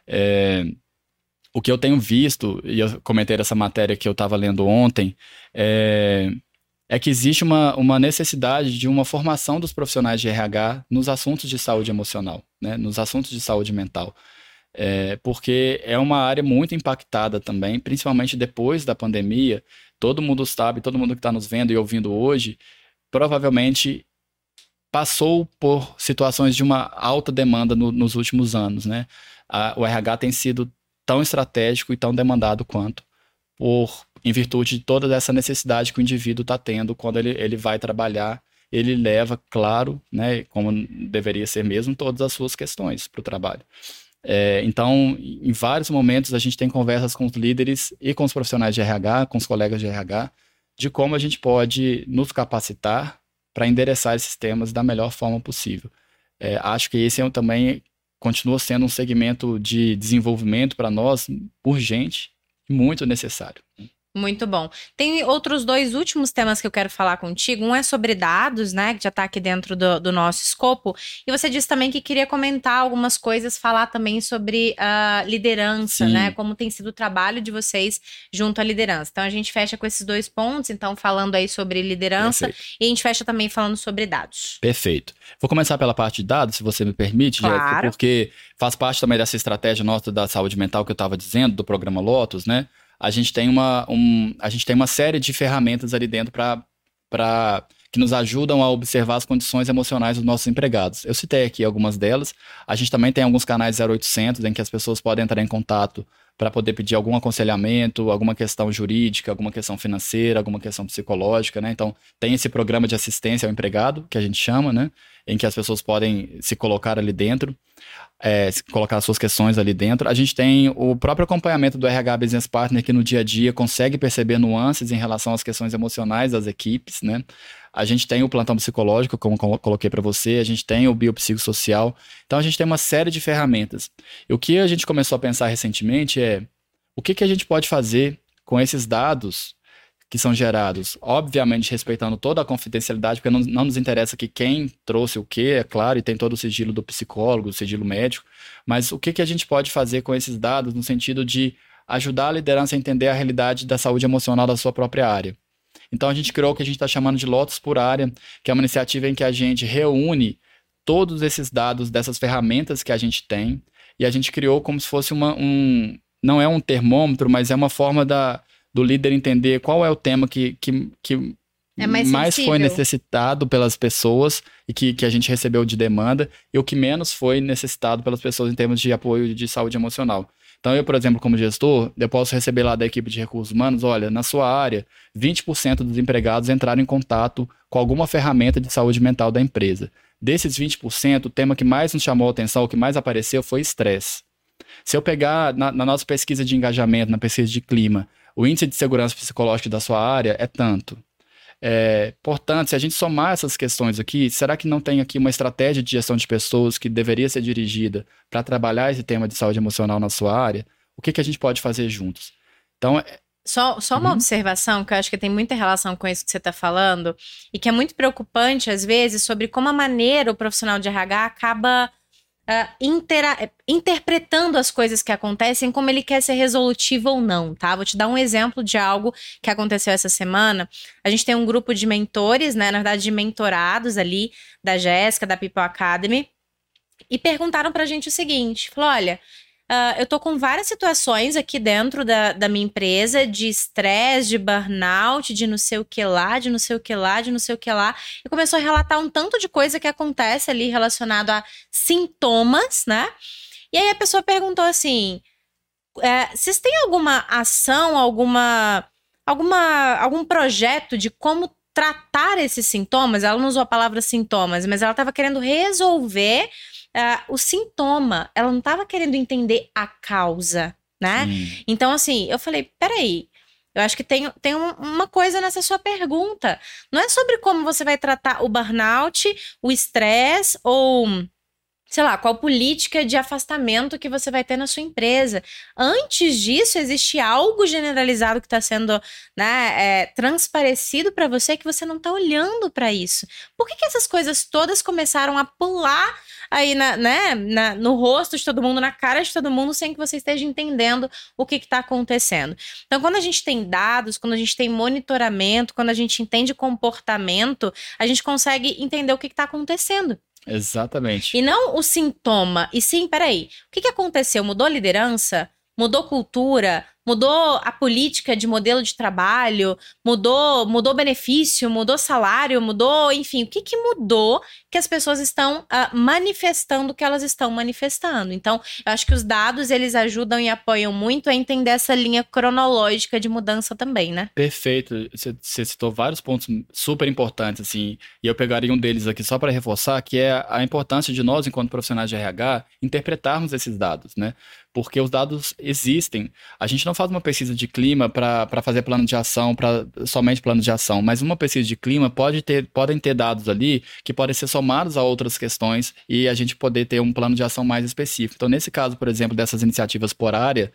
É, o que eu tenho visto, e eu comentei essa matéria que eu estava lendo ontem, é, é, que existe uma, uma necessidade de uma formação dos profissionais de RH nos assuntos de saúde emocional, né, nos assuntos de saúde mental. É, porque é uma área muito impactada também, principalmente depois da pandemia. Todo mundo sabe, todo mundo que está nos vendo e ouvindo hoje, provavelmente passou por situações de uma alta demanda no, nos últimos anos, né? A, o RH tem sido tão estratégico e tão demandado quanto, por em virtude de toda essa necessidade que o indivíduo está tendo quando ele, ele vai trabalhar. Ele leva, claro, né, como deveria ser mesmo, todas as suas questões para o trabalho. É, então, em vários momentos, a gente tem conversas com os líderes e com os profissionais de RH, com os colegas de RH, de como a gente pode nos capacitar para endereçar esses temas da melhor forma possível. É, acho que esse é também continua sendo um segmento de desenvolvimento para nós urgente e muito necessário. Muito bom. Tem outros dois últimos temas que eu quero falar contigo. Um é sobre dados, né? Que já está aqui dentro do, do, nosso escopo. E você disse também que queria comentar algumas coisas, falar também sobre a uh, liderança, Sim. né? Como tem sido o trabalho de vocês junto à liderança. Então a gente fecha com esses dois pontos, então, falando aí sobre liderança, Perfeito. e a gente fecha também falando sobre dados. Perfeito. Vou começar pela parte de dados, se você me permite, claro. Jéssica, porque faz parte também dessa estratégia nossa da saúde mental que eu estava dizendo, do programa Lotus, né? A gente tem uma, um, a gente tem uma série de ferramentas ali dentro para que nos ajudam a observar as condições emocionais dos nossos empregados. Eu citei aqui algumas delas. A gente também tem alguns canais 0800 em que as pessoas podem entrar em contato para poder pedir algum aconselhamento, alguma questão jurídica, alguma questão financeira, alguma questão psicológica, né? Então, tem esse programa de assistência ao empregado, que a gente chama, né? Em que as pessoas podem se colocar ali dentro, é, colocar suas questões ali dentro. A gente tem o próprio acompanhamento do RH Business Partner, que no dia a dia consegue perceber nuances em relação às questões emocionais das equipes, né? A gente tem o plantão psicológico, como coloquei para você, a gente tem o biopsicossocial. Então a gente tem uma série de ferramentas. E o que a gente começou a pensar recentemente é o que, que a gente pode fazer com esses dados que são gerados, obviamente respeitando toda a confidencialidade, porque não, não nos interessa que quem trouxe o que, é claro, e tem todo o sigilo do psicólogo, o sigilo médico, mas o que, que a gente pode fazer com esses dados no sentido de ajudar a liderança a entender a realidade da saúde emocional da sua própria área. Então a gente criou o que a gente está chamando de Lotus por área, que é uma iniciativa em que a gente reúne todos esses dados dessas ferramentas que a gente tem e a gente criou como se fosse uma, um. Não é um termômetro, mas é uma forma da, do líder entender qual é o tema que, que, que é mais, mais foi necessitado pelas pessoas e que, que a gente recebeu de demanda e o que menos foi necessitado pelas pessoas em termos de apoio de saúde emocional. Então, eu, por exemplo, como gestor, eu posso receber lá da equipe de recursos humanos, olha, na sua área, 20% dos empregados entraram em contato com alguma ferramenta de saúde mental da empresa. Desses 20%, o tema que mais nos chamou a atenção, o que mais apareceu foi estresse. Se eu pegar na, na nossa pesquisa de engajamento, na pesquisa de clima, o índice de segurança psicológica da sua área é tanto. É, portanto, se a gente somar essas questões aqui, será que não tem aqui uma estratégia de gestão de pessoas que deveria ser dirigida para trabalhar esse tema de saúde emocional na sua área? O que, que a gente pode fazer juntos? Então, é, só, só uma uhum. observação que eu acho que tem muita relação com isso que você está falando e que é muito preocupante às vezes sobre como a maneira o profissional de RH acaba uh, intera interpretando as coisas que acontecem como ele quer ser resolutivo ou não, tá? Vou te dar um exemplo de algo que aconteceu essa semana. A gente tem um grupo de mentores, né? Na verdade, de mentorados ali, da Jéssica, da People Academy, e perguntaram pra gente o seguinte: falou, olha. Uh, eu tô com várias situações aqui dentro da, da minha empresa de estresse, de burnout, de não sei o que lá, de não sei o que lá, de não sei o que lá. E começou a relatar um tanto de coisa que acontece ali relacionado a sintomas, né? E aí a pessoa perguntou assim: é, vocês têm alguma ação, alguma, alguma, algum projeto de como tratar esses sintomas? Ela não usou a palavra sintomas, mas ela estava querendo resolver uh, o sintoma, ela não estava querendo entender a causa, né? Então, assim, eu falei: peraí. Eu acho que tem, tem uma coisa nessa sua pergunta. Não é sobre como você vai tratar o burnout, o estresse ou sei lá, qual política de afastamento que você vai ter na sua empresa. Antes disso, existe algo generalizado que está sendo né, é, transparecido para você que você não está olhando para isso. Por que, que essas coisas todas começaram a pular aí na, né, na, no rosto de todo mundo, na cara de todo mundo, sem que você esteja entendendo o que está acontecendo? Então, quando a gente tem dados, quando a gente tem monitoramento, quando a gente entende comportamento, a gente consegue entender o que está acontecendo. Exatamente. E não o sintoma. E sim, peraí, o que, que aconteceu? Mudou a liderança? Mudou cultura? Mudou a política de modelo de trabalho, mudou, mudou benefício, mudou salário, mudou, enfim, o que, que mudou que as pessoas estão uh, manifestando o que elas estão manifestando. Então, eu acho que os dados eles ajudam e apoiam muito a entender essa linha cronológica de mudança também, né? Perfeito. Você, citou vários pontos super importantes, assim, e eu pegaria um deles aqui só para reforçar, que é a importância de nós, enquanto profissionais de RH, interpretarmos esses dados, né? Porque os dados existem. A gente não faz uma pesquisa de clima para fazer plano de ação, para somente plano de ação, mas uma pesquisa de clima pode ter, podem ter dados ali que podem ser somados a outras questões e a gente poder ter um plano de ação mais específico. Então, nesse caso, por exemplo, dessas iniciativas por área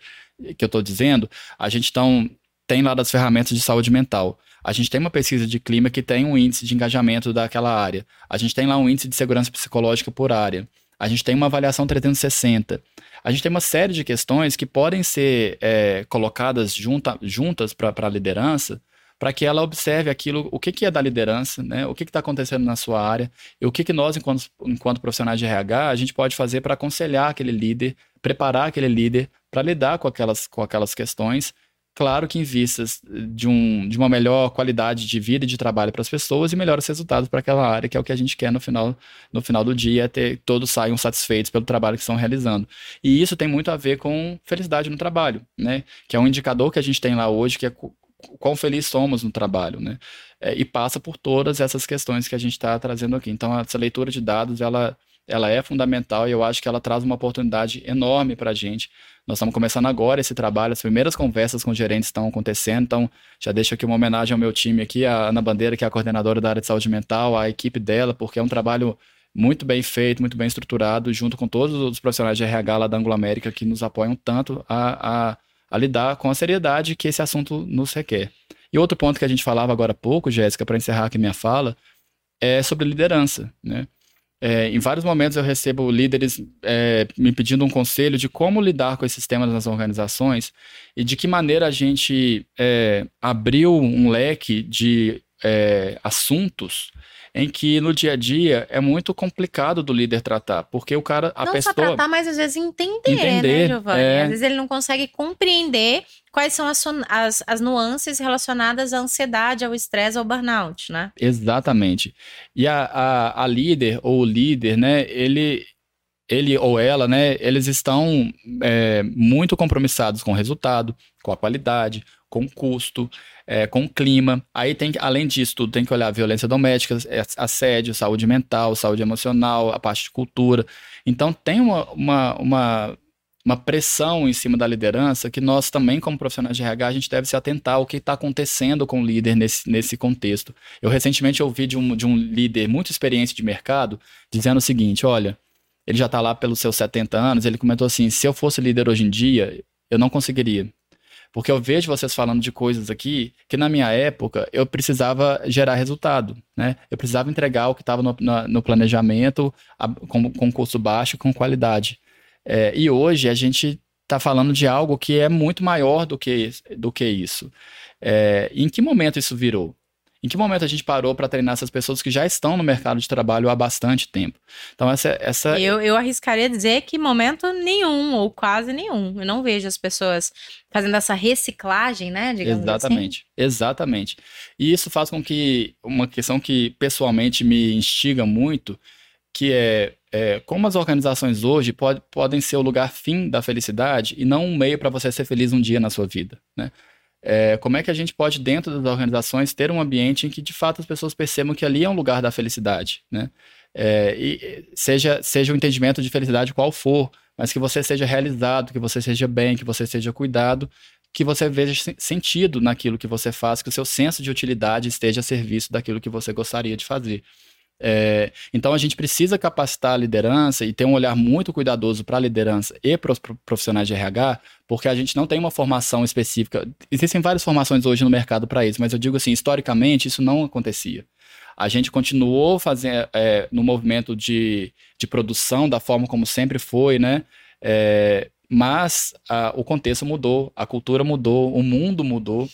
que eu estou dizendo, a gente então, tem lá das ferramentas de saúde mental. A gente tem uma pesquisa de clima que tem um índice de engajamento daquela área. A gente tem lá um índice de segurança psicológica por área. A gente tem uma avaliação 360 a gente tem uma série de questões que podem ser é, colocadas junta, juntas para a liderança para que ela observe aquilo, o que, que é da liderança, né? o que está acontecendo na sua área, e o que, que nós, enquanto, enquanto profissionais de RH, a gente pode fazer para aconselhar aquele líder, preparar aquele líder para lidar com aquelas, com aquelas questões claro que em vistas de, um, de uma melhor qualidade de vida e de trabalho para as pessoas e melhores resultados para aquela área, que é o que a gente quer no final, no final do dia, é ter todos saiam satisfeitos pelo trabalho que estão realizando. E isso tem muito a ver com felicidade no trabalho, né? Que é um indicador que a gente tem lá hoje, que é quão feliz somos no trabalho, né? É, e passa por todas essas questões que a gente está trazendo aqui. Então, essa leitura de dados, ela ela é fundamental e eu acho que ela traz uma oportunidade enorme para a gente. Nós estamos começando agora esse trabalho, as primeiras conversas com gerentes estão acontecendo, então já deixo aqui uma homenagem ao meu time aqui, a Ana Bandeira, que é a coordenadora da área de saúde mental, a equipe dela, porque é um trabalho muito bem feito, muito bem estruturado, junto com todos os profissionais de RH lá da Anglo América que nos apoiam tanto a, a, a lidar com a seriedade que esse assunto nos requer. E outro ponto que a gente falava agora há pouco, Jéssica, para encerrar aqui minha fala, é sobre liderança, né? É, em vários momentos eu recebo líderes é, me pedindo um conselho de como lidar com esses temas nas organizações e de que maneira a gente é, abriu um leque de é, assuntos em que no dia a dia é muito complicado do líder tratar, porque o cara, a não pessoa... Não só tratar, mas às vezes entender, né, entender né, Giovanni? É... Às vezes ele não consegue compreender quais são as, as, as nuances relacionadas à ansiedade, ao estresse, ao burnout, né? Exatamente. E a, a, a líder ou o líder, né, ele, ele ou ela, né, eles estão é, muito compromissados com o resultado, com a qualidade, com custo, é, com clima. Aí tem além disso tudo, tem que olhar violência doméstica, é, assédio, saúde mental, saúde emocional, a parte de cultura. Então tem uma, uma, uma, uma pressão em cima da liderança que nós também, como profissionais de RH, a gente deve se atentar ao que está acontecendo com o líder nesse, nesse contexto. Eu recentemente ouvi de um, de um líder muito experiente de mercado dizendo o seguinte: olha, ele já está lá pelos seus 70 anos, ele comentou assim: se eu fosse líder hoje em dia, eu não conseguiria. Porque eu vejo vocês falando de coisas aqui que na minha época eu precisava gerar resultado, né? Eu precisava entregar o que estava no, no, planejamento a, com, com custo baixo, com qualidade. É, e hoje a gente está falando de algo que é muito maior do que, do que isso. É, em que momento isso virou? Em que momento a gente parou para treinar essas pessoas que já estão no mercado de trabalho há bastante tempo? Então, essa. essa... Eu, eu arriscaria dizer que momento nenhum, ou quase nenhum. Eu não vejo as pessoas fazendo essa reciclagem, né? Digamos assim. exatamente, assim. exatamente. E isso faz com que uma questão que pessoalmente me instiga muito, que é, é como as organizações hoje pode, podem ser o lugar fim da felicidade e não um meio para você ser feliz um dia na sua vida, né? É, como é que a gente pode, dentro das organizações, ter um ambiente em que, de fato, as pessoas percebam que ali é um lugar da felicidade, né? É, e seja, seja o entendimento de felicidade qual for, mas que você seja realizado, que você seja bem, que você seja cuidado, que você veja sentido naquilo que você faz, que o seu senso de utilidade esteja a serviço daquilo que você gostaria de fazer. É, então a gente precisa capacitar a liderança e ter um olhar muito cuidadoso para a liderança e para os profissionais de RH, porque a gente não tem uma formação específica. Existem várias formações hoje no mercado para isso, mas eu digo assim, historicamente isso não acontecia. A gente continuou fazendo é, no movimento de, de produção da forma como sempre foi, né? É, mas a, o contexto mudou, a cultura mudou, o mundo mudou,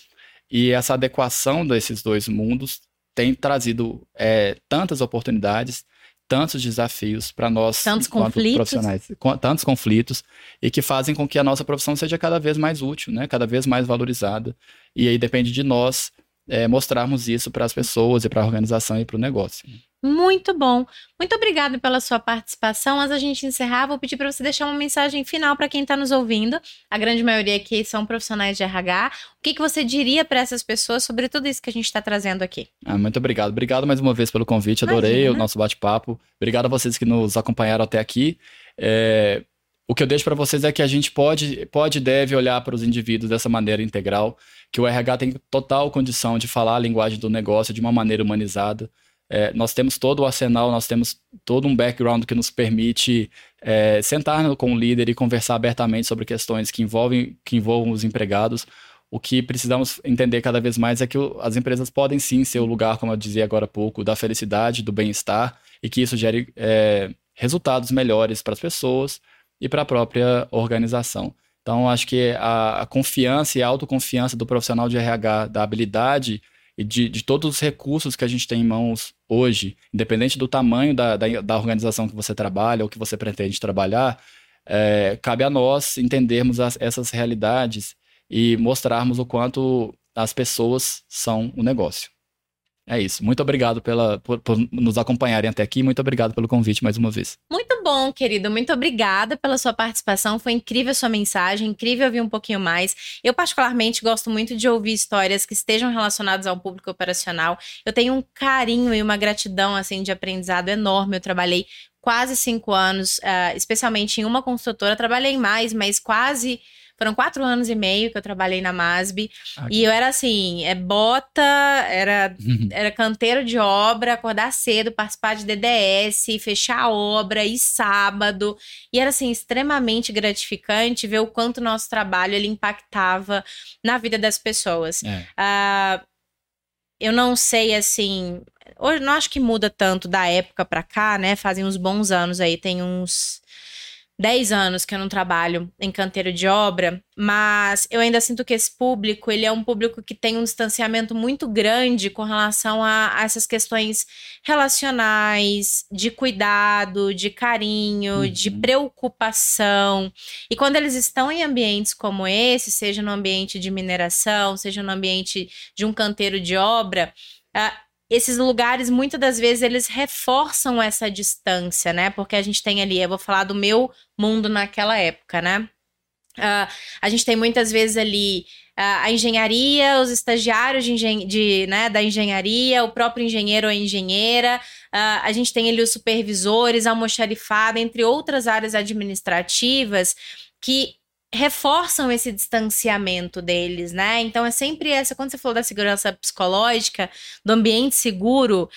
e essa adequação desses dois mundos tem trazido é, tantas oportunidades, tantos desafios para nós tantos conflitos. profissionais, tantos conflitos e que fazem com que a nossa profissão seja cada vez mais útil, né? Cada vez mais valorizada. E aí depende de nós é, mostrarmos isso para as pessoas e para a organização e para o negócio. Muito bom. Muito obrigada pela sua participação. Antes da gente encerrar, vou pedir para você deixar uma mensagem final para quem está nos ouvindo. A grande maioria aqui são profissionais de RH. O que, que você diria para essas pessoas sobre tudo isso que a gente está trazendo aqui? Ah, muito obrigado. Obrigado mais uma vez pelo convite. Adorei Imagina. o nosso bate-papo. Obrigado a vocês que nos acompanharam até aqui. É, o que eu deixo para vocês é que a gente pode, pode e deve olhar para os indivíduos dessa maneira integral, que o RH tem total condição de falar a linguagem do negócio de uma maneira humanizada. É, nós temos todo o arsenal, nós temos todo um background que nos permite é, sentar com o líder e conversar abertamente sobre questões que envolvem, que envolvam os empregados. O que precisamos entender cada vez mais é que as empresas podem sim ser o lugar, como eu dizia agora há pouco, da felicidade, do bem-estar e que isso gere é, resultados melhores para as pessoas e para a própria organização. Então, acho que a, a confiança e a autoconfiança do profissional de RH, da habilidade e de, de, todos os recursos que a gente tem em mãos hoje, independente do tamanho da, da, da organização que você trabalha ou que você pretende trabalhar, é, cabe a nós entendermos as, essas realidades e mostrarmos o quanto as pessoas são o negócio. É isso. Muito obrigado pela, por, por, nos acompanharem até aqui. Muito obrigado pelo convite mais uma vez. Muito bom, querido. Muito obrigada pela sua participação. Foi incrível a sua mensagem, incrível ouvir um pouquinho mais. Eu, particularmente, gosto muito de ouvir histórias que estejam relacionadas ao público operacional. Eu tenho um carinho e uma gratidão, assim, de aprendizado enorme. Eu trabalhei quase cinco anos, uh, especialmente em uma construtora. Trabalhei mais, mas quase foram quatro anos e meio que eu trabalhei na MASB. Ah, e eu era assim, é bota, era, era canteiro de obra, acordar cedo, participar de DDS, fechar a obra, e sábado. E era assim, extremamente gratificante ver o quanto o nosso trabalho ele impactava na vida das pessoas. É. Uh, eu não sei assim. Hoje não acho que muda tanto da época para cá, né? Fazem uns bons anos aí, tem uns 10 anos que eu não trabalho em canteiro de obra, mas eu ainda sinto que esse público, ele é um público que tem um distanciamento muito grande com relação a, a essas questões relacionais, de cuidado, de carinho, uhum. de preocupação. E quando eles estão em ambientes como esse, seja no ambiente de mineração, seja no ambiente de um canteiro de obra, uh, esses lugares, muitas das vezes, eles reforçam essa distância, né? Porque a gente tem ali, eu vou falar do meu mundo naquela época, né? Uh, a gente tem muitas vezes ali uh, a engenharia, os estagiários de, engen de né, da engenharia, o próprio engenheiro ou engenheira, uh, a gente tem ali os supervisores, a almoxarifada, entre outras áreas administrativas que reforçam esse distanciamento deles, né? Então é sempre essa, quando você falou da segurança psicológica, do ambiente seguro,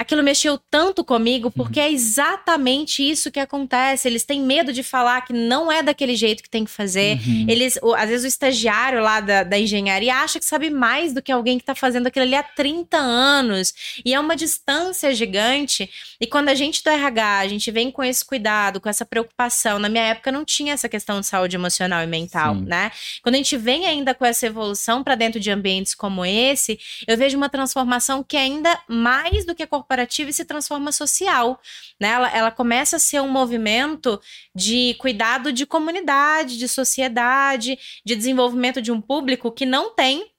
aquilo mexeu tanto comigo uhum. porque uhum. é exatamente isso que acontece. Eles têm medo de falar que não é daquele jeito que tem que fazer. Uhum. Eles, o, às vezes, o estagiário lá da, da engenharia acha que sabe mais do que alguém que está fazendo aquilo ali há 30 anos. E é uma distância gigante. E quando a gente do RH, a gente vem com esse cuidado, com essa preocupação. Na minha época não tinha essa questão de saúde emocional e mental, Sim. né? Quando a gente vem ainda com essa evolução para dentro de ambientes como esse, eu vejo uma transformação que é ainda mais do que a corporativa e se transforma social. Né? Ela, ela começa a ser um movimento de cuidado de comunidade, de sociedade, de desenvolvimento de um público que não tem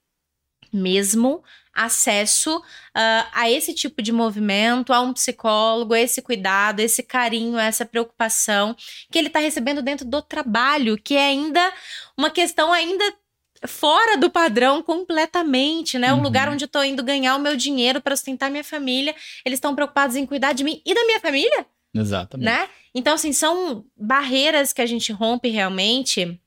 mesmo acesso uh, a esse tipo de movimento, a um psicólogo, a esse cuidado, esse carinho, essa preocupação que ele está recebendo dentro do trabalho, que é ainda uma questão ainda fora do padrão completamente, né? Uhum. O lugar onde eu tô indo ganhar o meu dinheiro para sustentar minha família, eles estão preocupados em cuidar de mim e da minha família. Exatamente. Né? Então, assim, são barreiras que a gente rompe realmente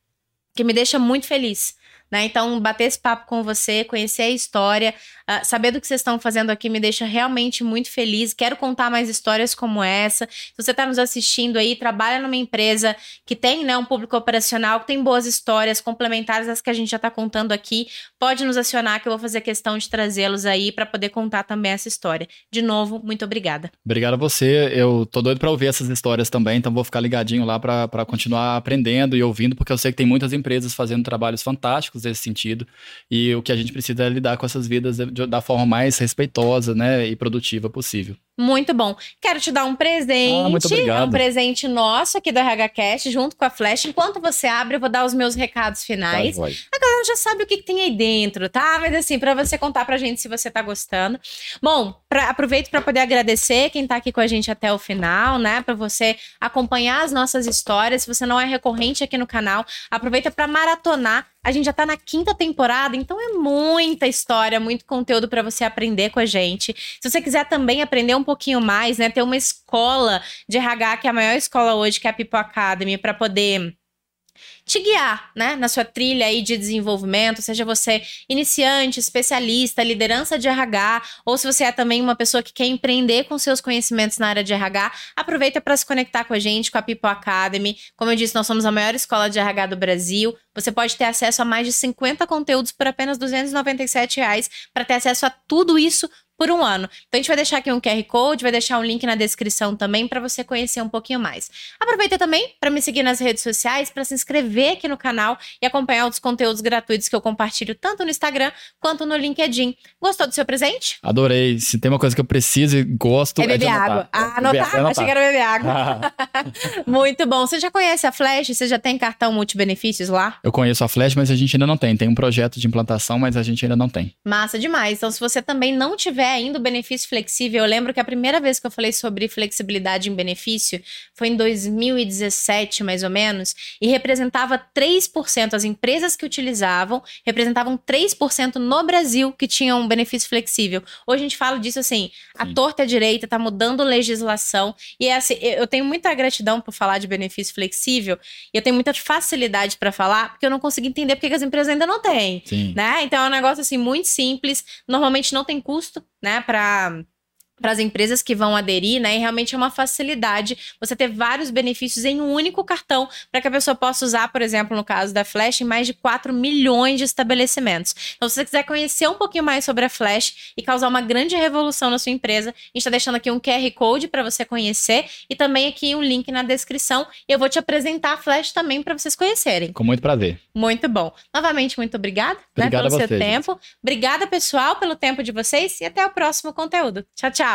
que me deixa muito feliz. Né? Então, bater esse papo com você, conhecer a história, uh, saber do que vocês estão fazendo aqui me deixa realmente muito feliz. Quero contar mais histórias como essa. Se você está nos assistindo aí, trabalha numa empresa que tem né, um público operacional, que tem boas histórias complementares às que a gente já está contando aqui, pode nos acionar que eu vou fazer questão de trazê-los aí para poder contar também essa história. De novo, muito obrigada. Obrigado a você. Eu tô doido para ouvir essas histórias também, então vou ficar ligadinho lá para continuar aprendendo e ouvindo, porque eu sei que tem muitas empresas fazendo trabalhos fantásticos nesse sentido. E o que a gente precisa é lidar com essas vidas da forma mais respeitosa, né, e produtiva possível. Muito bom. Quero te dar um presente. Ah, muito obrigado. É um presente nosso aqui do RHCast, junto com a Flash. Enquanto você abre, eu vou dar os meus recados finais. Tá, a galera já sabe o que, que, tem aí dentro, tá? Mas assim, para você contar pra gente se você tá gostando. Bom, pra, aproveito para poder agradecer quem tá aqui com a gente até o final, né? Para você acompanhar as nossas histórias. Se você não é recorrente aqui no canal, aproveita para maratonar a gente já tá na quinta temporada, então é muita história, muito conteúdo para você aprender com a gente. Se você quiser também aprender um pouquinho mais, né, ter uma escola de RH, que é a maior escola hoje, que é a People Academy, para poder te guiar, né, na sua trilha aí de desenvolvimento, seja você iniciante, especialista, liderança de RH, ou se você é também uma pessoa que quer empreender com seus conhecimentos na área de RH, aproveita para se conectar com a gente, com a People Academy. Como eu disse, nós somos a maior escola de RH do Brasil. Você pode ter acesso a mais de 50 conteúdos por apenas 297 reais para ter acesso a tudo isso por um ano. Então a gente vai deixar aqui um QR Code, vai deixar um link na descrição também para você conhecer um pouquinho mais. Aproveita também para me seguir nas redes sociais, para se inscrever aqui no canal e acompanhar os conteúdos gratuitos que eu compartilho tanto no Instagram quanto no LinkedIn. Gostou do seu presente? Adorei. Se tem uma coisa que eu preciso e gosto é beber é água. Ah, anotar? anotar. Achei que era beber água. Muito bom. Você já conhece a Flash? Você já tem cartão multibenefícios lá? Eu conheço a Flash, mas a gente ainda não tem. Tem um projeto de implantação, mas a gente ainda não tem. Massa demais. Então, se você também não tiver ainda o benefício flexível, eu lembro que a primeira vez que eu falei sobre flexibilidade em benefício foi em 2017, mais ou menos, e representava 3%. As empresas que utilizavam representavam 3% no Brasil que tinham um benefício flexível. Hoje a gente fala disso assim, a torta é direita, tá mudando legislação. E é assim, eu tenho muita gratidão por falar de benefício flexível, e eu tenho muita facilidade para falar, porque eu não consigo entender porque as empresas ainda não têm. Sim. Né? Então é um negócio assim muito simples, normalmente não tem custo, né, para para as empresas que vão aderir, né? E realmente é uma facilidade você ter vários benefícios em um único cartão para que a pessoa possa usar, por exemplo, no caso da Flash, em mais de 4 milhões de estabelecimentos. Então, se você quiser conhecer um pouquinho mais sobre a Flash e causar uma grande revolução na sua empresa, a gente está deixando aqui um QR Code para você conhecer e também aqui um link na descrição. E eu vou te apresentar a Flash também para vocês conhecerem. Com muito prazer. Muito bom. Novamente, muito obrigada né, pelo seu tempo. Obrigada, pessoal, pelo tempo de vocês e até o próximo conteúdo. Tchau, tchau.